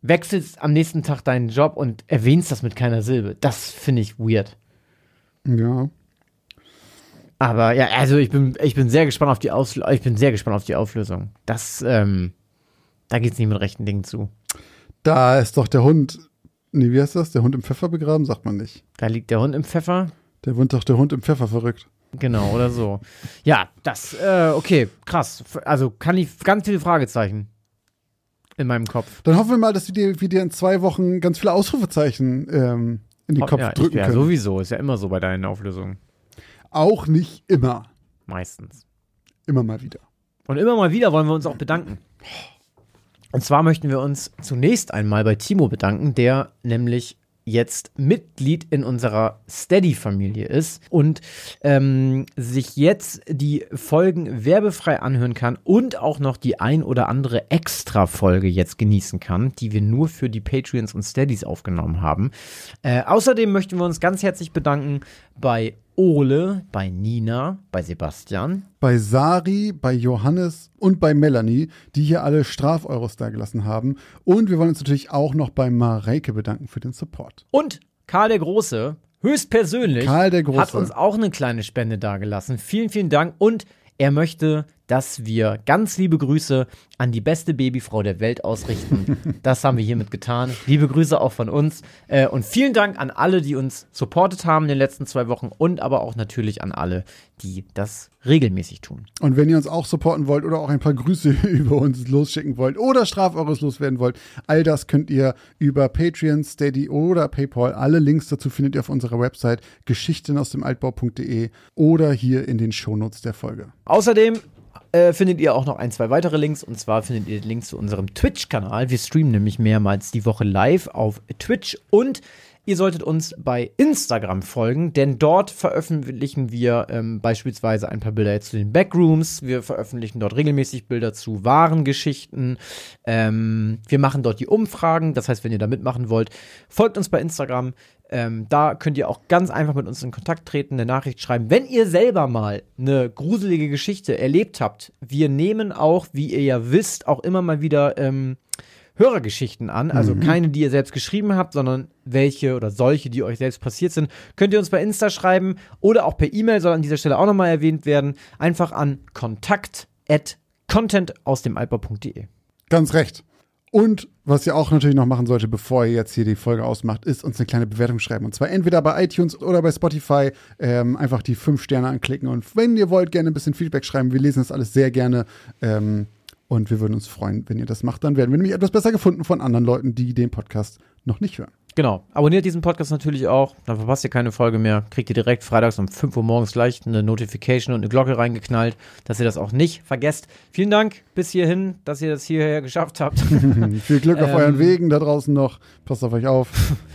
wechselst am nächsten Tag deinen Job und erwähnst das mit keiner Silbe. Das finde ich weird. Ja. Aber ja, also ich bin, ich bin sehr gespannt auf die Ausl ich bin sehr gespannt auf die Auflösung. Das, ähm, da geht's nicht mit rechten Dingen zu. Da ist doch der Hund, nee, wie heißt das? Der Hund im Pfeffer begraben, sagt man nicht. Da liegt der Hund im Pfeffer. Der wohnt doch der Hund im Pfeffer verrückt. Genau, oder so. Ja, das, äh, okay, krass. Also kann ich ganz viele Fragezeichen in meinem Kopf. Dann hoffen wir mal, dass wir dir, wir dir in zwei Wochen ganz viele Ausrufezeichen ähm, in den Kopf ja, ich- drücken ja, können. sowieso. Ist ja immer so bei deinen Auflösungen. Auch nicht immer. Meistens. Immer mal wieder. Und immer mal wieder wollen wir uns auch bedanken. Und zwar möchten wir uns zunächst einmal bei Timo bedanken, der nämlich jetzt Mitglied in unserer Steady-Familie ist und ähm, sich jetzt die Folgen werbefrei anhören kann und auch noch die ein oder andere Extra-Folge jetzt genießen kann, die wir nur für die Patreons und Steadies aufgenommen haben. Äh, außerdem möchten wir uns ganz herzlich bedanken bei Ole, bei Nina, bei Sebastian, Bei Sari, bei Johannes und bei Melanie, die hier alle Strafeuros dagelassen haben. Und wir wollen uns natürlich auch noch bei Mareike bedanken für den Support. Und Karl der Große, höchstpersönlich, Karl der Große. hat uns auch eine kleine Spende dagelassen. Vielen, vielen Dank. Und er möchte, dass wir ganz liebe Grüße an die beste Babyfrau der Welt ausrichten. das haben wir hiermit getan. Liebe Grüße auch von uns. Äh, und vielen Dank an alle, die uns supportet haben in den letzten zwei Wochen und aber auch natürlich an alle, die das regelmäßig tun. Und wenn ihr uns auch supporten wollt oder auch ein paar Grüße über uns losschicken wollt oder Strafeuros loswerden wollt, all das könnt ihr über Patreon, Steady oder PayPal. Alle Links dazu findet ihr auf unserer Website geschichtenausdemaltbau.de oder hier in den Shownotes der Folge. Außerdem äh, findet ihr auch noch ein, zwei weitere Links. Und zwar findet ihr Links zu unserem Twitch-Kanal. Wir streamen nämlich mehrmals die Woche live auf Twitch. Und ihr solltet uns bei Instagram folgen, denn dort veröffentlichen wir ähm, beispielsweise ein paar Bilder zu den Backrooms. Wir veröffentlichen dort regelmäßig Bilder zu wahren Geschichten. Ähm, wir machen dort die Umfragen. Das heißt, wenn ihr da mitmachen wollt, folgt uns bei Instagram. Ähm, da könnt ihr auch ganz einfach mit uns in Kontakt treten, eine Nachricht schreiben. Wenn ihr selber mal eine gruselige Geschichte erlebt habt, wir nehmen auch, wie ihr ja wisst, auch immer mal wieder ähm, Hörergeschichten an. Also keine, die ihr selbst geschrieben habt, sondern welche oder solche, die euch selbst passiert sind. Könnt ihr uns bei Insta schreiben oder auch per E-Mail, soll an dieser Stelle auch nochmal erwähnt werden. Einfach an kontakt at content aus dem Alper.de. Ganz recht. Und was ihr auch natürlich noch machen solltet, bevor ihr jetzt hier die Folge ausmacht, ist uns eine kleine Bewertung schreiben. Und zwar entweder bei iTunes oder bei Spotify. Ähm, einfach die fünf Sterne anklicken. Und wenn ihr wollt, gerne ein bisschen Feedback schreiben. Wir lesen das alles sehr gerne. Ähm, und wir würden uns freuen, wenn ihr das macht. Dann werden wir nämlich etwas besser gefunden von anderen Leuten, die den Podcast noch nicht hören. Genau. Abonniert diesen Podcast natürlich auch. Dann verpasst ihr keine Folge mehr. Kriegt ihr direkt freitags um 5 Uhr morgens gleich eine Notification und eine Glocke reingeknallt, dass ihr das auch nicht vergesst. Vielen Dank bis hierhin, dass ihr das hierher geschafft habt. Viel Glück auf Ähm. euren Wegen da draußen noch. Passt auf euch auf.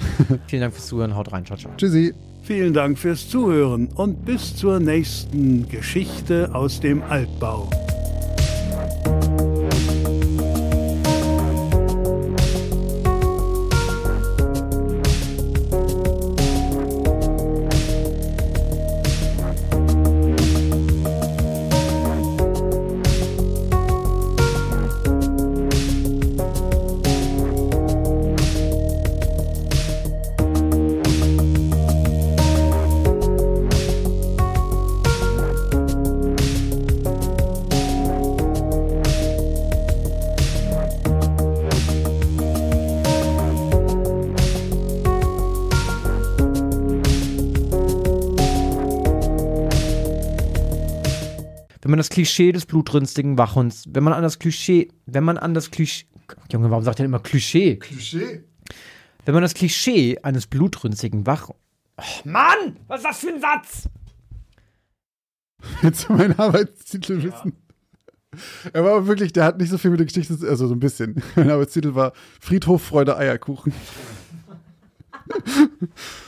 Vielen Dank fürs Zuhören. Haut rein. Ciao, ciao. Tschüssi. Vielen Dank fürs Zuhören und bis zur nächsten Geschichte aus dem Altbau. Man das Klischee des blutrünstigen Wachhunds, wenn man an das Klischee, wenn man an das Klischee, Junge, warum sagt er immer Klischee? Klischee. Wenn man das Klischee eines blutrünstigen Wach... Oh, Mann, was ist das für ein Satz? Willst du meinen Arbeitstitel wissen? Er war aber wirklich, der hat nicht so viel mit der Geschichte, zu- also so ein bisschen. Mein Arbeitstitel war Friedhof Freude Eierkuchen.